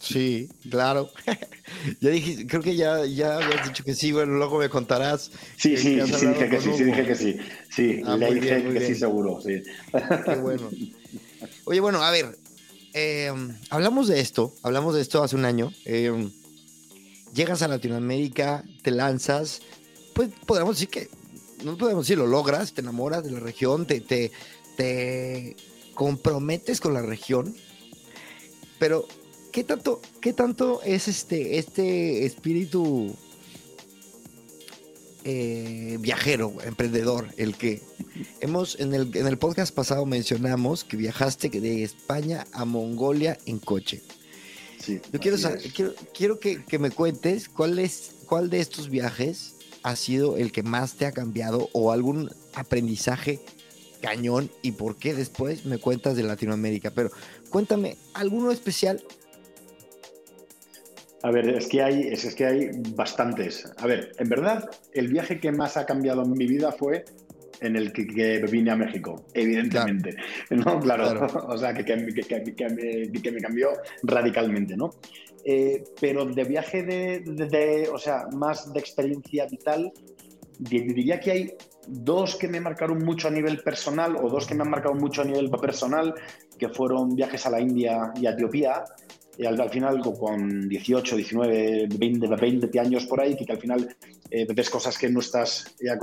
A: Sí, claro. *laughs* ya dije, creo que ya, ya habías dicho que sí, bueno, luego me contarás.
B: Sí, sí, sí, dije que sí, sí, dije que sí. Sí, ah, le dije que sí, seguro, sí.
A: Qué bueno. Oye, bueno, a ver, eh, hablamos de esto, hablamos de esto hace un año. Eh, llegas a Latinoamérica, te lanzas, pues podemos decir que, no podemos decir, lo logras, te enamoras de la región, te, te, te comprometes con la región, pero ¿qué tanto, qué tanto es este, este espíritu eh, viajero, emprendedor, el que hemos en el, en el podcast pasado mencionamos que viajaste de España a Mongolia en coche.
B: Sí,
A: Yo quiero, saber- quiero, quiero que, que me cuentes cuál es cuál de estos viajes ha sido el que más te ha cambiado o algún aprendizaje cañón y por qué después me cuentas de Latinoamérica. Pero cuéntame, ¿alguno especial?
B: A ver, es que hay, es, es que hay bastantes. A ver, en verdad, el viaje que más ha cambiado en mi vida fue en el que, que vine a México, evidentemente. *laughs* ¿no? Claro,
A: Claro. *laughs*
B: o sea, que, que, que- me, cambió radicalmente, ¿no? Eh, pero de viaje de, de- de- o sea, más de experiencia vital, diría que hay dos que me marcaron mucho a nivel personal o dos que me han marcado mucho a nivel personal, que fueron viajes a la India y a Etiopía, y al, al final co- con 18, 19, 20, 20 años por ahí, que, que al final eh, ves cosas que no estás ya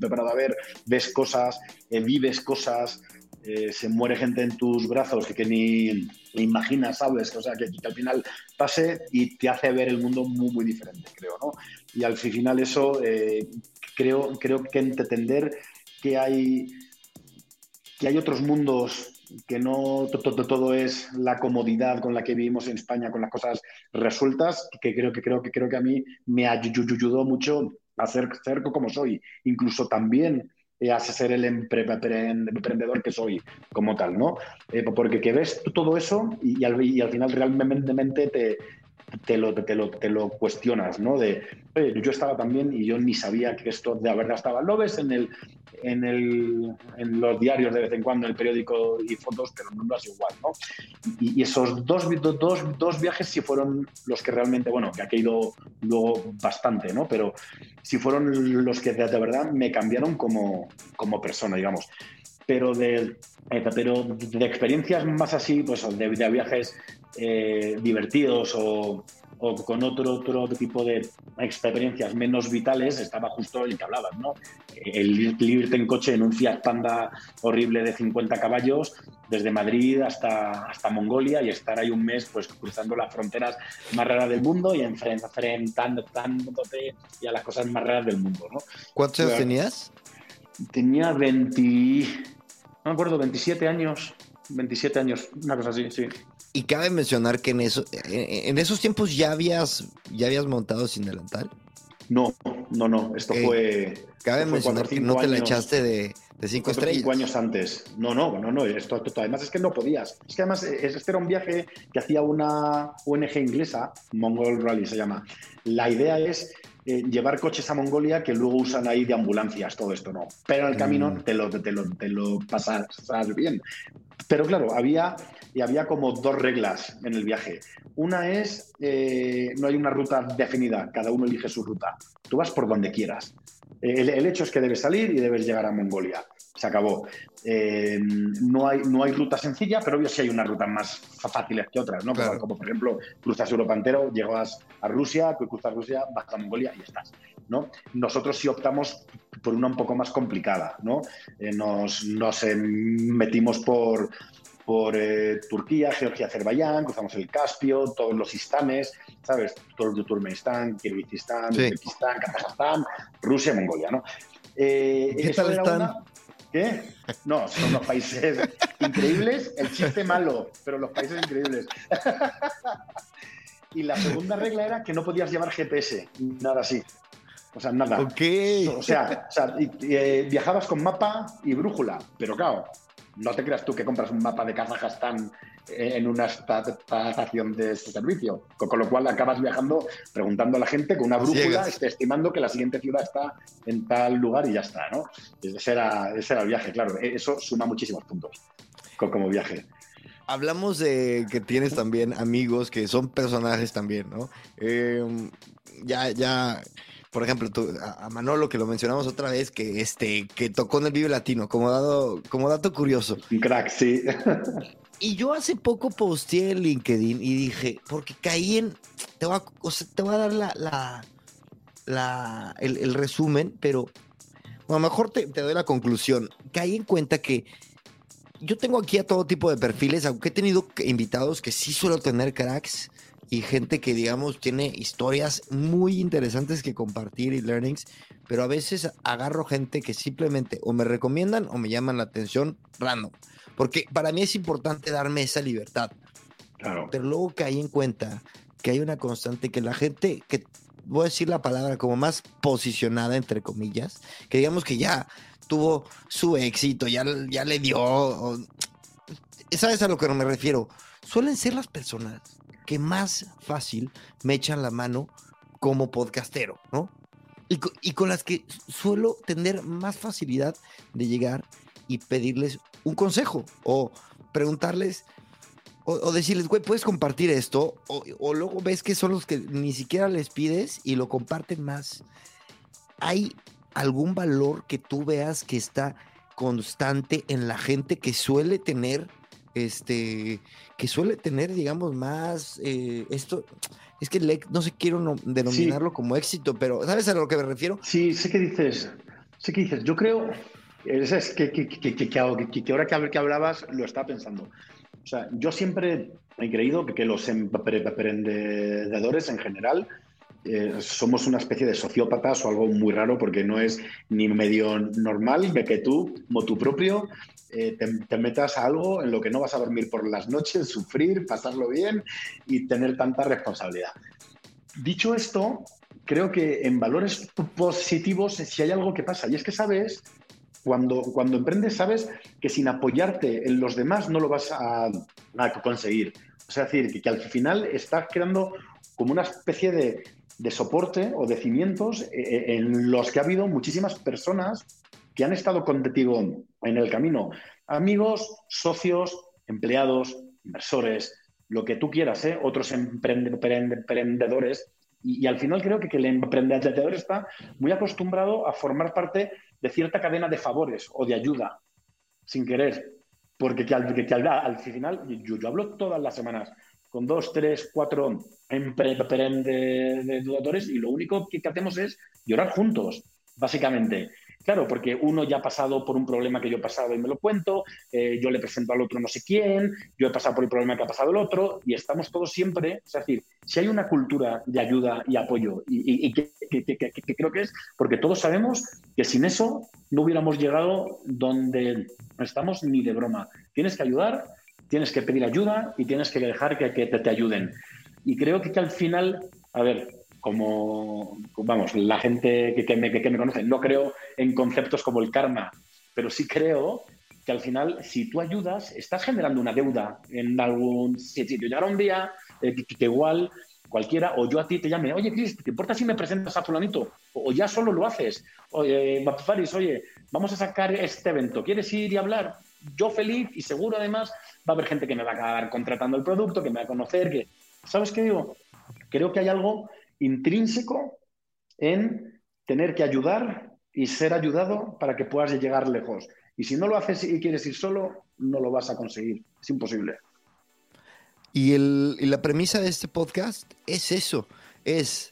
B: preparado a ver, ves cosas, eh, vives cosas, eh, se muere gente en tus brazos que, ni, imaginas, ¿sabes? O sea, que, al final pase y te hace ver el mundo muy, muy diferente, creo, ¿no? Y al fi- final eso, eh, creo, creo que entender que hay, que hay otros mundos que no to- to- todo es la comodidad con la que vivimos en España, con las cosas resueltas, que creo que creo que creo que a mí me ayu- ayudó mucho a ser, ser como soy, incluso también eh, a ser el empre- empre- emprendedor que soy como tal, ¿no? Eh, porque que ves todo eso y al final realmente te, te lo, te, lo, te lo cuestionas, ¿no? De, oye, yo estaba también y yo ni sabía que esto de verdad estaba. Lo ves en, el, en, el, en los diarios de vez en cuando, en el periódico y fotos, pero no es igual, ¿no? Y, esos dos, dos, dos viajes sí fueron los que realmente, bueno, que ha caído luego bastante, ¿no? Pero sí fueron los que de, verdad me cambiaron como, como persona, digamos. Pero de, pero de experiencias más así, pues de viajes eh, divertidos o, o con otro, otro tipo de experiencias menos vitales, estaba justo el que hablabas, ¿no? El el irte en coche en un Fiat Panda horrible de 50 caballos desde Madrid hasta, hasta Mongolia y estar ahí un mes pues cruzando las fronteras más raras del mundo y enfren- enfrentándote y a las cosas más raras del mundo, ¿no?
A: ¿Cuántos años
B: Claro.
A: tenías?
B: Tenía 20, no me acuerdo, 27 años, 27 años, una cosa así, sí.
A: Y cabe mencionar que en, eso, en, en esos tiempos ya habías, ya habías montado sin delantal.
B: No, no, no, esto
A: Ok.
B: fue...
A: Cabe mencionar
B: cuatro,
A: que no te la
B: años.
A: echaste de, de cinco
B: Cuatro,
A: estrellas.
B: cinco años antes. No, no, no, no. Esto, esto- además es que no podías. Es que además eh, este era un viaje que hacía una ONG inglesa, Mongol Rally se llama. La idea es eh, llevar coches a Mongolia que luego usan ahí de ambulancias, todo esto, ¿no? Pero en el camino
A: Mm.
B: te lo, te lo, te lo pasas, pasas bien. Pero claro, había, y había como dos reglas en el viaje. Una es, eh, no hay una ruta definida, cada uno elige su ruta. Tú vas por donde quieras. El, el hecho es que debes salir y debes llegar a Mongolia. Se acabó. Eh, no, hay, no hay ruta sencilla, pero obvio sí hay unas rutas más fáciles que otras, ¿no? Como-
A: Claro.
B: Como, por ejemplo, cruzas Europa entero, llegas a Rusia, cruzas Rusia, vas a Mongolia y estás, ¿no? Nosotros sí optamos por una un poco más complicada, ¿no? Eh, nos, nos eh, metimos por, por eh, Turquía, Georgia, Azerbaiyán, cruzamos el Caspio, todos los istanes, ¿sabes? Todo el Turkmenistán, Kirguistán,
A: Sí.
B: Uzbekistán, Kazajstán, Rusia, Mongolia, ¿no? Eh,
A: ¿Qué
B: eso
A: tal
B: era
A: están?
B: una- ¿Qué? No, son unos países increíbles, el chiste malo, pero los países increíbles. y la segunda regla era que no podías llevar GPS, nada así. O sea, nada.
A: Ok.
B: O sea, o sea, y- y, eh, viajabas con mapa y brújula, pero claro, no te creas tú que compras un mapa de Kazajstán en una esta- esta estación de este servicio, con, lo cual acabas viajando preguntando a la gente con una brújula, este, estimando que la siguiente ciudad está en tal lugar y ya está, ¿no? Ese era, ese era el viaje, claro. E- Eso suma muchísimos puntos co- como viaje.
A: Hablamos de que tienes también amigos que son personajes también, ¿no? Eh, ya, ya, por ejemplo, tú- a a Manolo, que lo mencionamos otra vez, que este, que tocó en el Vive Latino, como, dado, como dato curioso.
B: Un crack, sí. *laughs*
A: Y yo hace poco posteé en LinkedIn y dije, porque caí en, te voy a, o sea, te voy a dar la, la, el, resumen, pero bueno, mejor te, te doy la conclusión. Caí en cuenta que yo tengo aquí a todo tipo de perfiles, aunque he tenido invitados que sí suelo tener cracks, y gente que, digamos, tiene historias muy interesantes que compartir y learnings, pero a veces agarro gente que simplemente o me recomiendan o me llaman la atención random, porque para mí es importante darme esa libertad. Claro. Pero luego caí en cuenta que hay una constante que la gente que voy a decir la palabra como más posicionada entre comillas, que digamos que ya tuvo su éxito, ya, ya le dio, ¿sabes a lo que me refiero? Suelen ser las personas que más fácil me echan la mano como podcastero, ¿no? Y, con las que suelo tener más facilidad de llegar y pedirles un consejo o preguntarles o, decirles, güey, puedes compartir esto o, o, luego ves que son los que ni siquiera les pides y lo comparten más. ¿Hay algún valor que tú veas que está constante en la gente que suele tener este, que suele tener, digamos, más eh, esto. Es que no sé, quiero denominarlo como éxito, pero ¿sabes a lo que me refiero?
B: Sí, sé que dices, sé que dices. Yo creo, es que, que, que, que, ahora que hablabas lo estaba pensando. O sea, yo siempre he creído que, los emprendedores en general eh, somos una especie de sociópatas o algo muy raro porque no es ni medio normal de que tú, como tu propio, eh, te, metas a algo en lo que no vas a dormir por las noches, *laughs* sufrir, pasarlo bien y tener tanta responsabilidad. Dicho esto, creo que en valores positivos si hay algo que pasa y es que sabes, cuando, cuando emprendes sabes que sin apoyarte en los demás no lo vas a, conseguir. O sea, decir, que, al final estás creando como una especie de, de soporte o de cimientos eh, eh, en los que ha habido muchísimas personas que han estado contigo en el camino. Amigos, socios, empleados, inversores, lo que tú quieras, ¿eh? otros emprendedores. Y, al final creo que, el emprendedor está muy acostumbrado a formar parte de cierta cadena de favores o de ayuda, sin querer. Porque que al, que al, final, yo, yo hablo todas las semanas con dos, tres, cuatro emprendedores y lo único que hacemos es llorar juntos, básicamente. Claro, porque uno ya ha pasado por un problema que yo he pasado y me lo cuento, eh, yo le presento al otro no sé quién, yo he pasado por el problema que ha pasado el otro y estamos todos siempre, es decir, si hay una cultura de ayuda y apoyo y, que, creo que es porque todos sabemos que sin eso no hubiéramos llegado donde estamos ni de broma. Tienes que ayudar, tienes que pedir ayuda y tienes que dejar que, te, ayuden. Y creo que, que al final, a ver, como, vamos, la gente que, me, que, me, conoce, no creo en conceptos como el karma, pero sí creo que al final, si tú ayudas, estás generando una deuda en algún sitio. Llegará un día eh, que, igual cualquiera, o yo a ti te llame, oye, Cris, ¿te importa si me presentas a fulanito? O, ya solo lo haces. Oye, Faris, oye, vamos a sacar este evento, ¿quieres ir y hablar? Yo feliz y seguro además va a haber gente que me va a acabar contratando el producto, que me va a conocer, que... ¿Sabes qué digo? Creo que hay algo intrínseco en tener que ayudar y ser ayudado para que puedas llegar lejos. Y si no lo haces y quieres ir solo, no lo vas a conseguir. Es imposible.
A: Y, el, la premisa de este podcast es eso, es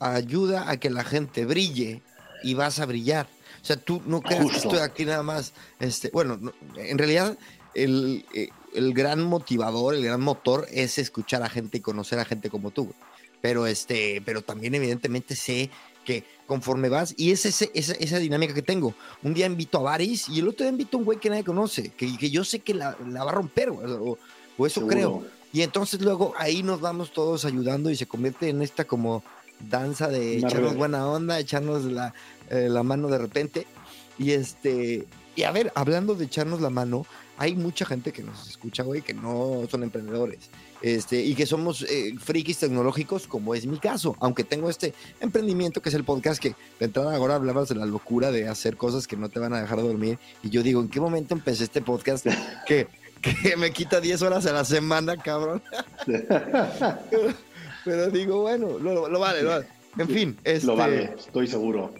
A: ayuda a que la gente brille y vas a brillar. O sea, tú no creas que estoy aquí nada más. Este, bueno, en realidad el, eh, el, gran motivador, el gran motor es escuchar a gente y conocer a gente como tú pero este, pero también evidentemente sé que conforme vas, y es ese, esa, esa, dinámica que tengo. Un día invito a Baris y el otro día invito a un güey que nadie conoce, que, que yo sé que la, la va a romper, o, o eso creo. Y entonces luego ahí nos vamos todos ayudando y se convierte en esta como danza de echarnos buena onda, echarnos la, eh, la mano de repente. Y este, y a ver, hablando de echarnos la mano, hay mucha gente que nos escucha, güey, que no son emprendedores. Este, y que somos eh, frikis tecnológicos, como es mi caso, aunque tengo este emprendimiento que es el podcast que de entrada ahora hablabas de la locura de hacer cosas que no te van a dejar dormir. Y yo digo, ¿en qué momento empecé este podcast *laughs* que, que me quita 10 horas a la semana, cabrón? *laughs* Pero digo, bueno, lo, vale, lo vale. En fin, este,
B: lo vale, estoy seguro.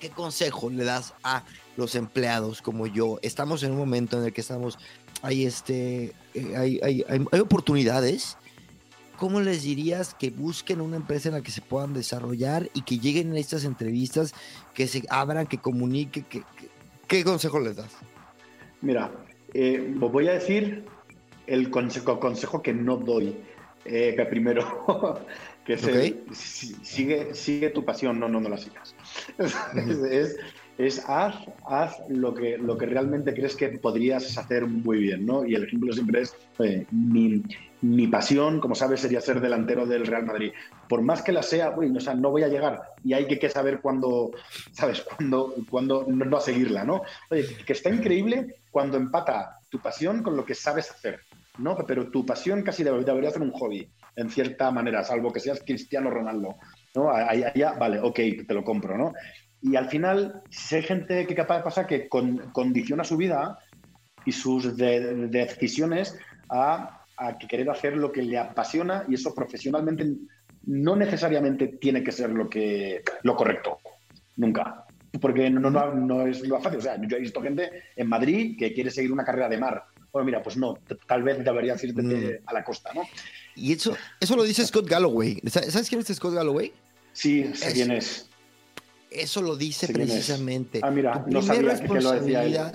A: ¿Qué consejo le das a los empleados como yo. Estamos en un momento en el que estamos, hay, este, eh, hay, hay, hay, oportunidades. ¿Cómo les dirías que busquen una empresa en la que se puedan desarrollar y que lleguen a estas entrevistas, que se abran, que comuniquen? Que, ¿Qué consejo les das?
B: Mira, eh, voy a decir el consejo, consejo que no doy. eh, primero, *laughs* que es sigue, sigue tu pasión, no, no, no la sigas. *laughs* es, es, haz, haz lo, que, lo que realmente crees que podrías hacer muy bien, ¿no? Y el ejemplo siempre es, mi, mi, pasión, como sabes, sería ser delantero del Real Madrid. Por más que la sea, o sea, no voy a llegar y hay que, saber cuándo, ¿sabes? Cuándo, cuándo no, a seguirla, ¿no? Oye, que está increíble cuando empata tu pasión con lo que sabes hacer. ¿no? Pero tu pasión casi debería ser un hobby, en cierta manera, salvo que seas Cristiano Ronaldo, ¿no? Ahí, vale, ok, te lo compro, ¿no? Y al final, si hay gente que capaz de pasar que condiciona su vida y sus decisiones a, a querer hacer lo que le apasiona y eso profesionalmente no necesariamente tiene que ser lo, que, lo correcto, nunca porque no, no, no, es lo fácil. O sea, yo he visto gente en Madrid que quiere seguir una carrera de mar bueno, mira, pues no, tal vez deberías irte mm. a la costa, ¿no?
A: Y eso, eso lo dice Scott Galloway. ¿Sabes quién es Scott Galloway?
B: Sí, sé quién es.
A: Eso lo dice precisamente.
B: Ah, mira, no sabía que lo decía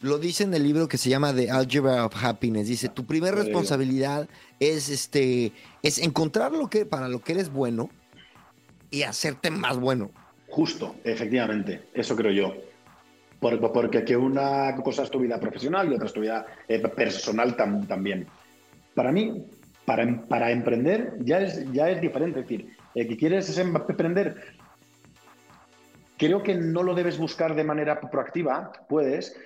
A: Lo dice en el libro que se llama The Algebra of Happiness. Dice, tu primera responsabilidad es, este, es encontrar lo que, para lo que eres bueno y hacerte más bueno.
B: Justo, efectivamente, eso creo yo porque que una cosa es tu vida profesional y otra es tu vida eh, personal también. Para mí, para, para, emprender ya es, ya es diferente. Es decir, eh, que quieres emprender, creo que no lo debes buscar de manera proactiva, puedes,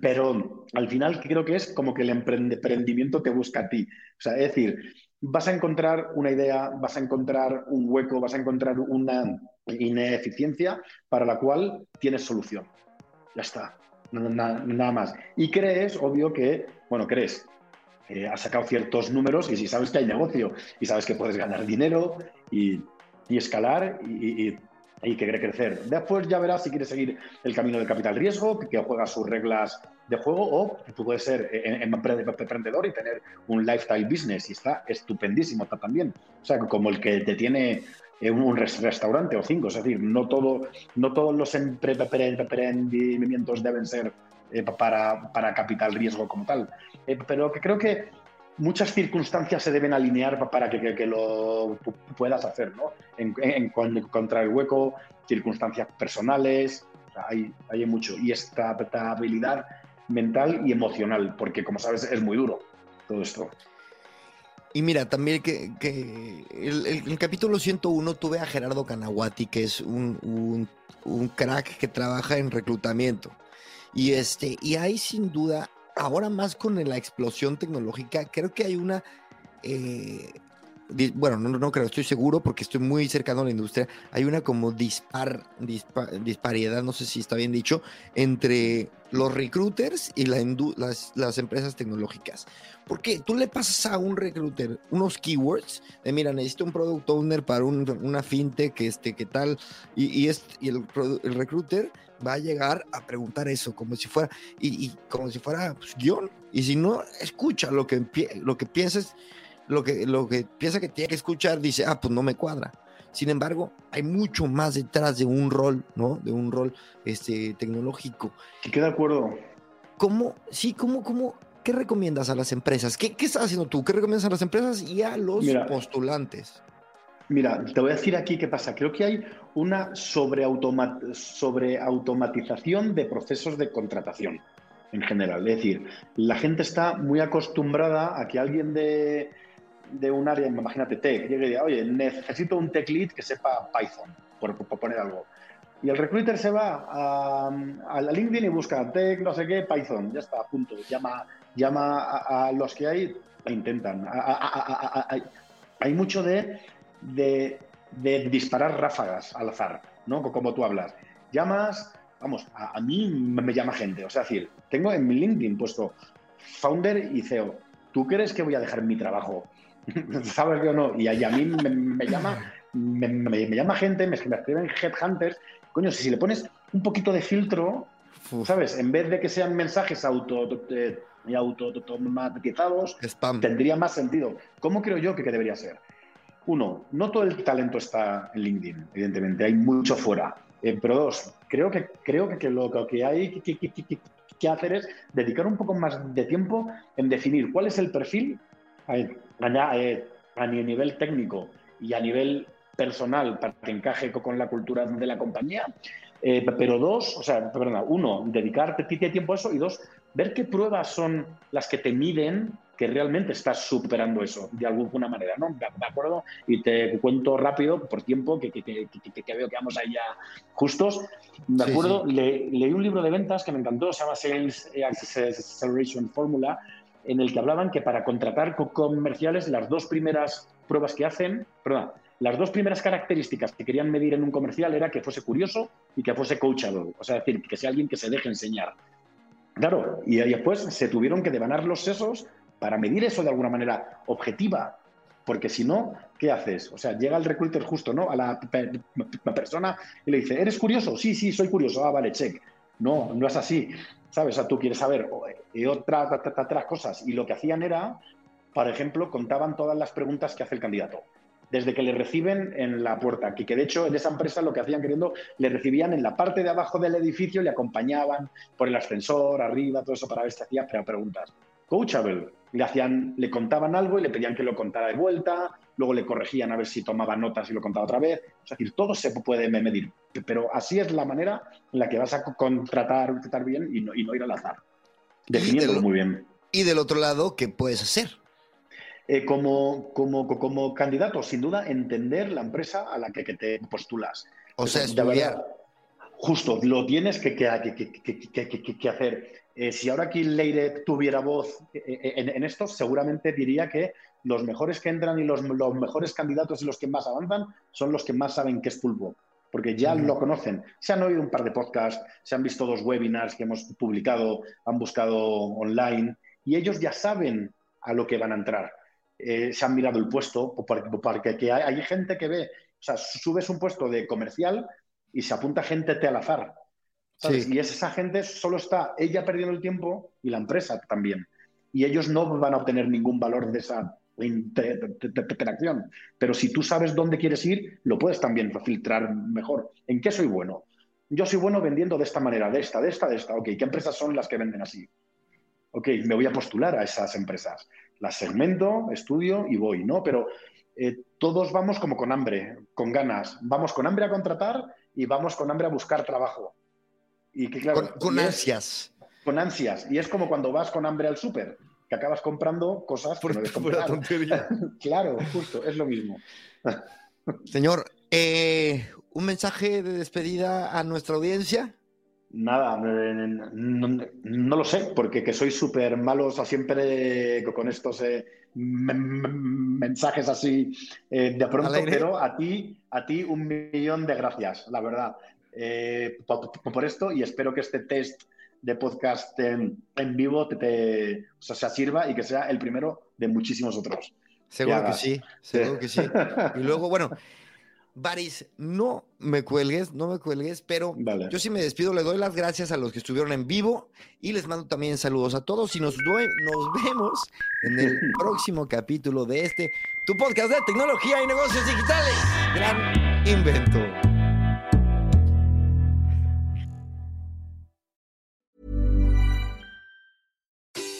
B: pero al final creo que es como que el emprendimiento te busca a ti. O sea, es decir, vas a encontrar una idea, vas a encontrar un hueco, vas a encontrar una ineficiencia para la cual tienes solución. Ya está, nada, más. Y crees, obvio que, bueno, crees, eh, has sacado ciertos números y si sabes que hay negocio y sabes que puedes ganar dinero y, escalar y, y, que crecer. Después ya verás si quieres seguir el camino del capital riesgo, que, juega sus reglas de juego o tú puedes ser eh, emprendedor y tener un lifestyle business y está estupendísimo también. O sea, como el que te tiene un restaurante o cinco. Es decir, no, todo, no todos los emprendimientos deben ser eh, para, para, capital riesgo como tal. Eh, pero que creo que muchas circunstancias se deben alinear para que, lo puedas hacer, ¿no? En, encontrar el hueco, circunstancias personales, hay, mucho. Y esta habilidad mental y emocional, porque como sabes es muy duro todo esto.
A: Y mira, también que, que el, el, capítulo 101 tuve a Gerardo Canaguati, que es un, un, crack que trabaja en reclutamiento. Y, este, y hay sin duda, ahora más con la explosión tecnológica, creo que hay una... Eh, bueno, no, no creo, estoy seguro porque estoy muy cercano a la industria, hay una como dispar, disparidad, no sé si está bien dicho, entre los recruiters y la las, las, empresas tecnológicas. Porque tú le pasas a un recruiter unos keywords de, mira, necesito un product owner para una fintech, este, ¿qué tal? Y, el, recruiter va a llegar a preguntar eso, como si fuera, y, como si fuera pues, guion. Y si no escucha lo que, lo que piensas lo que, lo que piensa que tiene que escuchar, dice, ah, pues no me cuadra. Sin embargo, hay mucho más detrás de un rol, ¿no? De un rol este, tecnológico.
B: ¿Qué de acuerdo?
A: ¿Cómo, sí, cómo, cómo, qué recomiendas a las empresas? ¿Qué, ¿Qué, estás haciendo tú? ¿Qué recomiendas a las empresas y a los postulantes?
B: Mira, te voy a decir aquí qué pasa. Creo que hay una sobreautomatización sobre de procesos de contratación en general. Es decir, la gente está muy acostumbrada a que alguien de, un área, imagínate tech, llegue y diga, oye, necesito un tech lead que sepa Python, por, poner algo. Y el recruiter se va a, a, LinkedIn y busca tech, no sé qué, Python, ya está, punto. Llama, llama a, los que hay e intentan. hay mucho de, de, de, disparar ráfagas al azar, ¿no? Como tú hablas. Llamas, vamos, a, mí me llama gente. O sea, decir, tengo en mi LinkedIn puesto founder y CEO. ¿Tú crees que voy a dejar mi trabajo *laughs* ¿sabes que o no? Y, a mí me, llama, me, llama gente, me, escriben headhunters. Coño, si, le pones un poquito de filtro, ¿sabes? En vez de que sean mensajes auto, eh, automatizados, tendría más sentido. ¿Cómo creo yo que, debería ser? Uno, no todo el talento está en LinkedIn, evidentemente, hay mucho fuera. Eh, pero dos, creo que, creo que, lo que hay que, hacer es dedicar un poco más de tiempo en definir cuál es el perfil eh, a nivel técnico y a nivel personal para que encaje con la cultura de la compañía. Eh, pero dos, o sea, perdona, uno, dedicarte tiempo a eso y dos, ver qué pruebas son las que te miden que realmente estás superando eso de alguna manera, ¿no? ¿De acuerdo? Y te cuento rápido, por tiempo, que, que, que, que veo que vamos ya justos. ¿De acuerdo? leí un libro de ventas que me encantó, se llama Sales Acceleration Formula, en el que hablaban que para contratar comerciales las dos primeras pruebas que hacen, perdón, las dos primeras características que querían medir en un comercial era que fuese curioso y que fuese coachable, o sea, decir, que sea alguien que se deje enseñar. Claro, y después se tuvieron que devanar los sesos para medir eso de alguna manera objetiva, porque si no, ¿qué haces? O sea, llega el recruiter justo, ¿no? A la persona y le dice, ¿eres curioso? Sí, sí, soy curioso. Ah, vale, check. No, no es así. ¿Sabes? O sea, tú quieres saber y otras, otras cosas. Y lo que hacían era, por ejemplo, contaban todas las preguntas que hace el candidato desde que le reciben en la puerta, que, que de hecho en esa empresa lo que hacían queriendo, le recibían en la parte de abajo del edificio, le acompañaban por el ascensor, arriba, todo eso para ver si hacía preguntas. Coachable, le, hacían, le contaban algo y le pedían que lo contara de vuelta, luego le corregían a ver si tomaba notas y lo contaba otra vez. Es decir, todo se puede medir, pero así es la manera en la que vas a contratar, contratar bien y no, y no ir al azar. Definiéndolo muy bien.
A: Y del otro lado, ¿qué puedes hacer?
B: Eh, como, como, como candidato, sin duda, entender la empresa a la que, te postulas.
A: O sea, estudiar.
B: justo, lo tienes que, que, que hacer. Eh, si ahora aquí Leire tuviera voz eh, en, esto, seguramente diría que los mejores que entran y los, los, mejores candidatos y los que más avanzan son los que más saben qué es fútbol, porque ya lo conocen. Se han oído un par de podcasts, se han visto dos webinars que hemos publicado, han buscado online y ellos ya saben a lo que van a entrar. Eh, se han mirado el puesto, porque, hay, gente que ve, o sea, subes un puesto de comercial y se apunta gente al azar. Y esa gente solo está ella perdiendo el tiempo y la empresa también. Y ellos no van a obtener ningún valor de esa interacción. Pero si tú sabes dónde quieres ir, lo puedes también filtrar mejor. ¿En qué soy bueno? Yo soy bueno vendiendo de esta manera, de esta, de esta, de esta. Ok, ¿qué empresas son las que venden así? Ok, me voy a postular a esas empresas las segmento, estudio y voy, ¿no? Pero eh, todos vamos como con hambre, con ganas. Vamos con hambre a contratar y vamos con hambre a buscar trabajo.
A: Y que, claro, con, ansias.
B: Con ansias. Y es como cuando vas con hambre al súper, que acabas comprando cosas por, no *laughs* tontería. *laughs* claro, justo, es lo mismo. *laughs*
A: Señor, eh, un mensaje de despedida a nuestra audiencia.
B: Nada, no, lo sé, porque que soy súper malo, o sea, siempre con estos eh, mensajes así eh, de pronto, pero a ti, a ti un millón de gracias, la verdad, eh, por, esto y espero que este test de podcast en, vivo te, o sea, sirva y que sea el primero de muchísimos otros.
A: Seguro que sí, seguro que sí. *laughs* Y luego, bueno, Baris, no me cuelgues, no me cuelgues, pero yo sí me despido, le doy las gracias a los que estuvieron en vivo y les mando también saludos a todos y nos, nos vemos en el *laughs* próximo capítulo de este, tu podcast de tecnología y negocios digitales. Gran invento.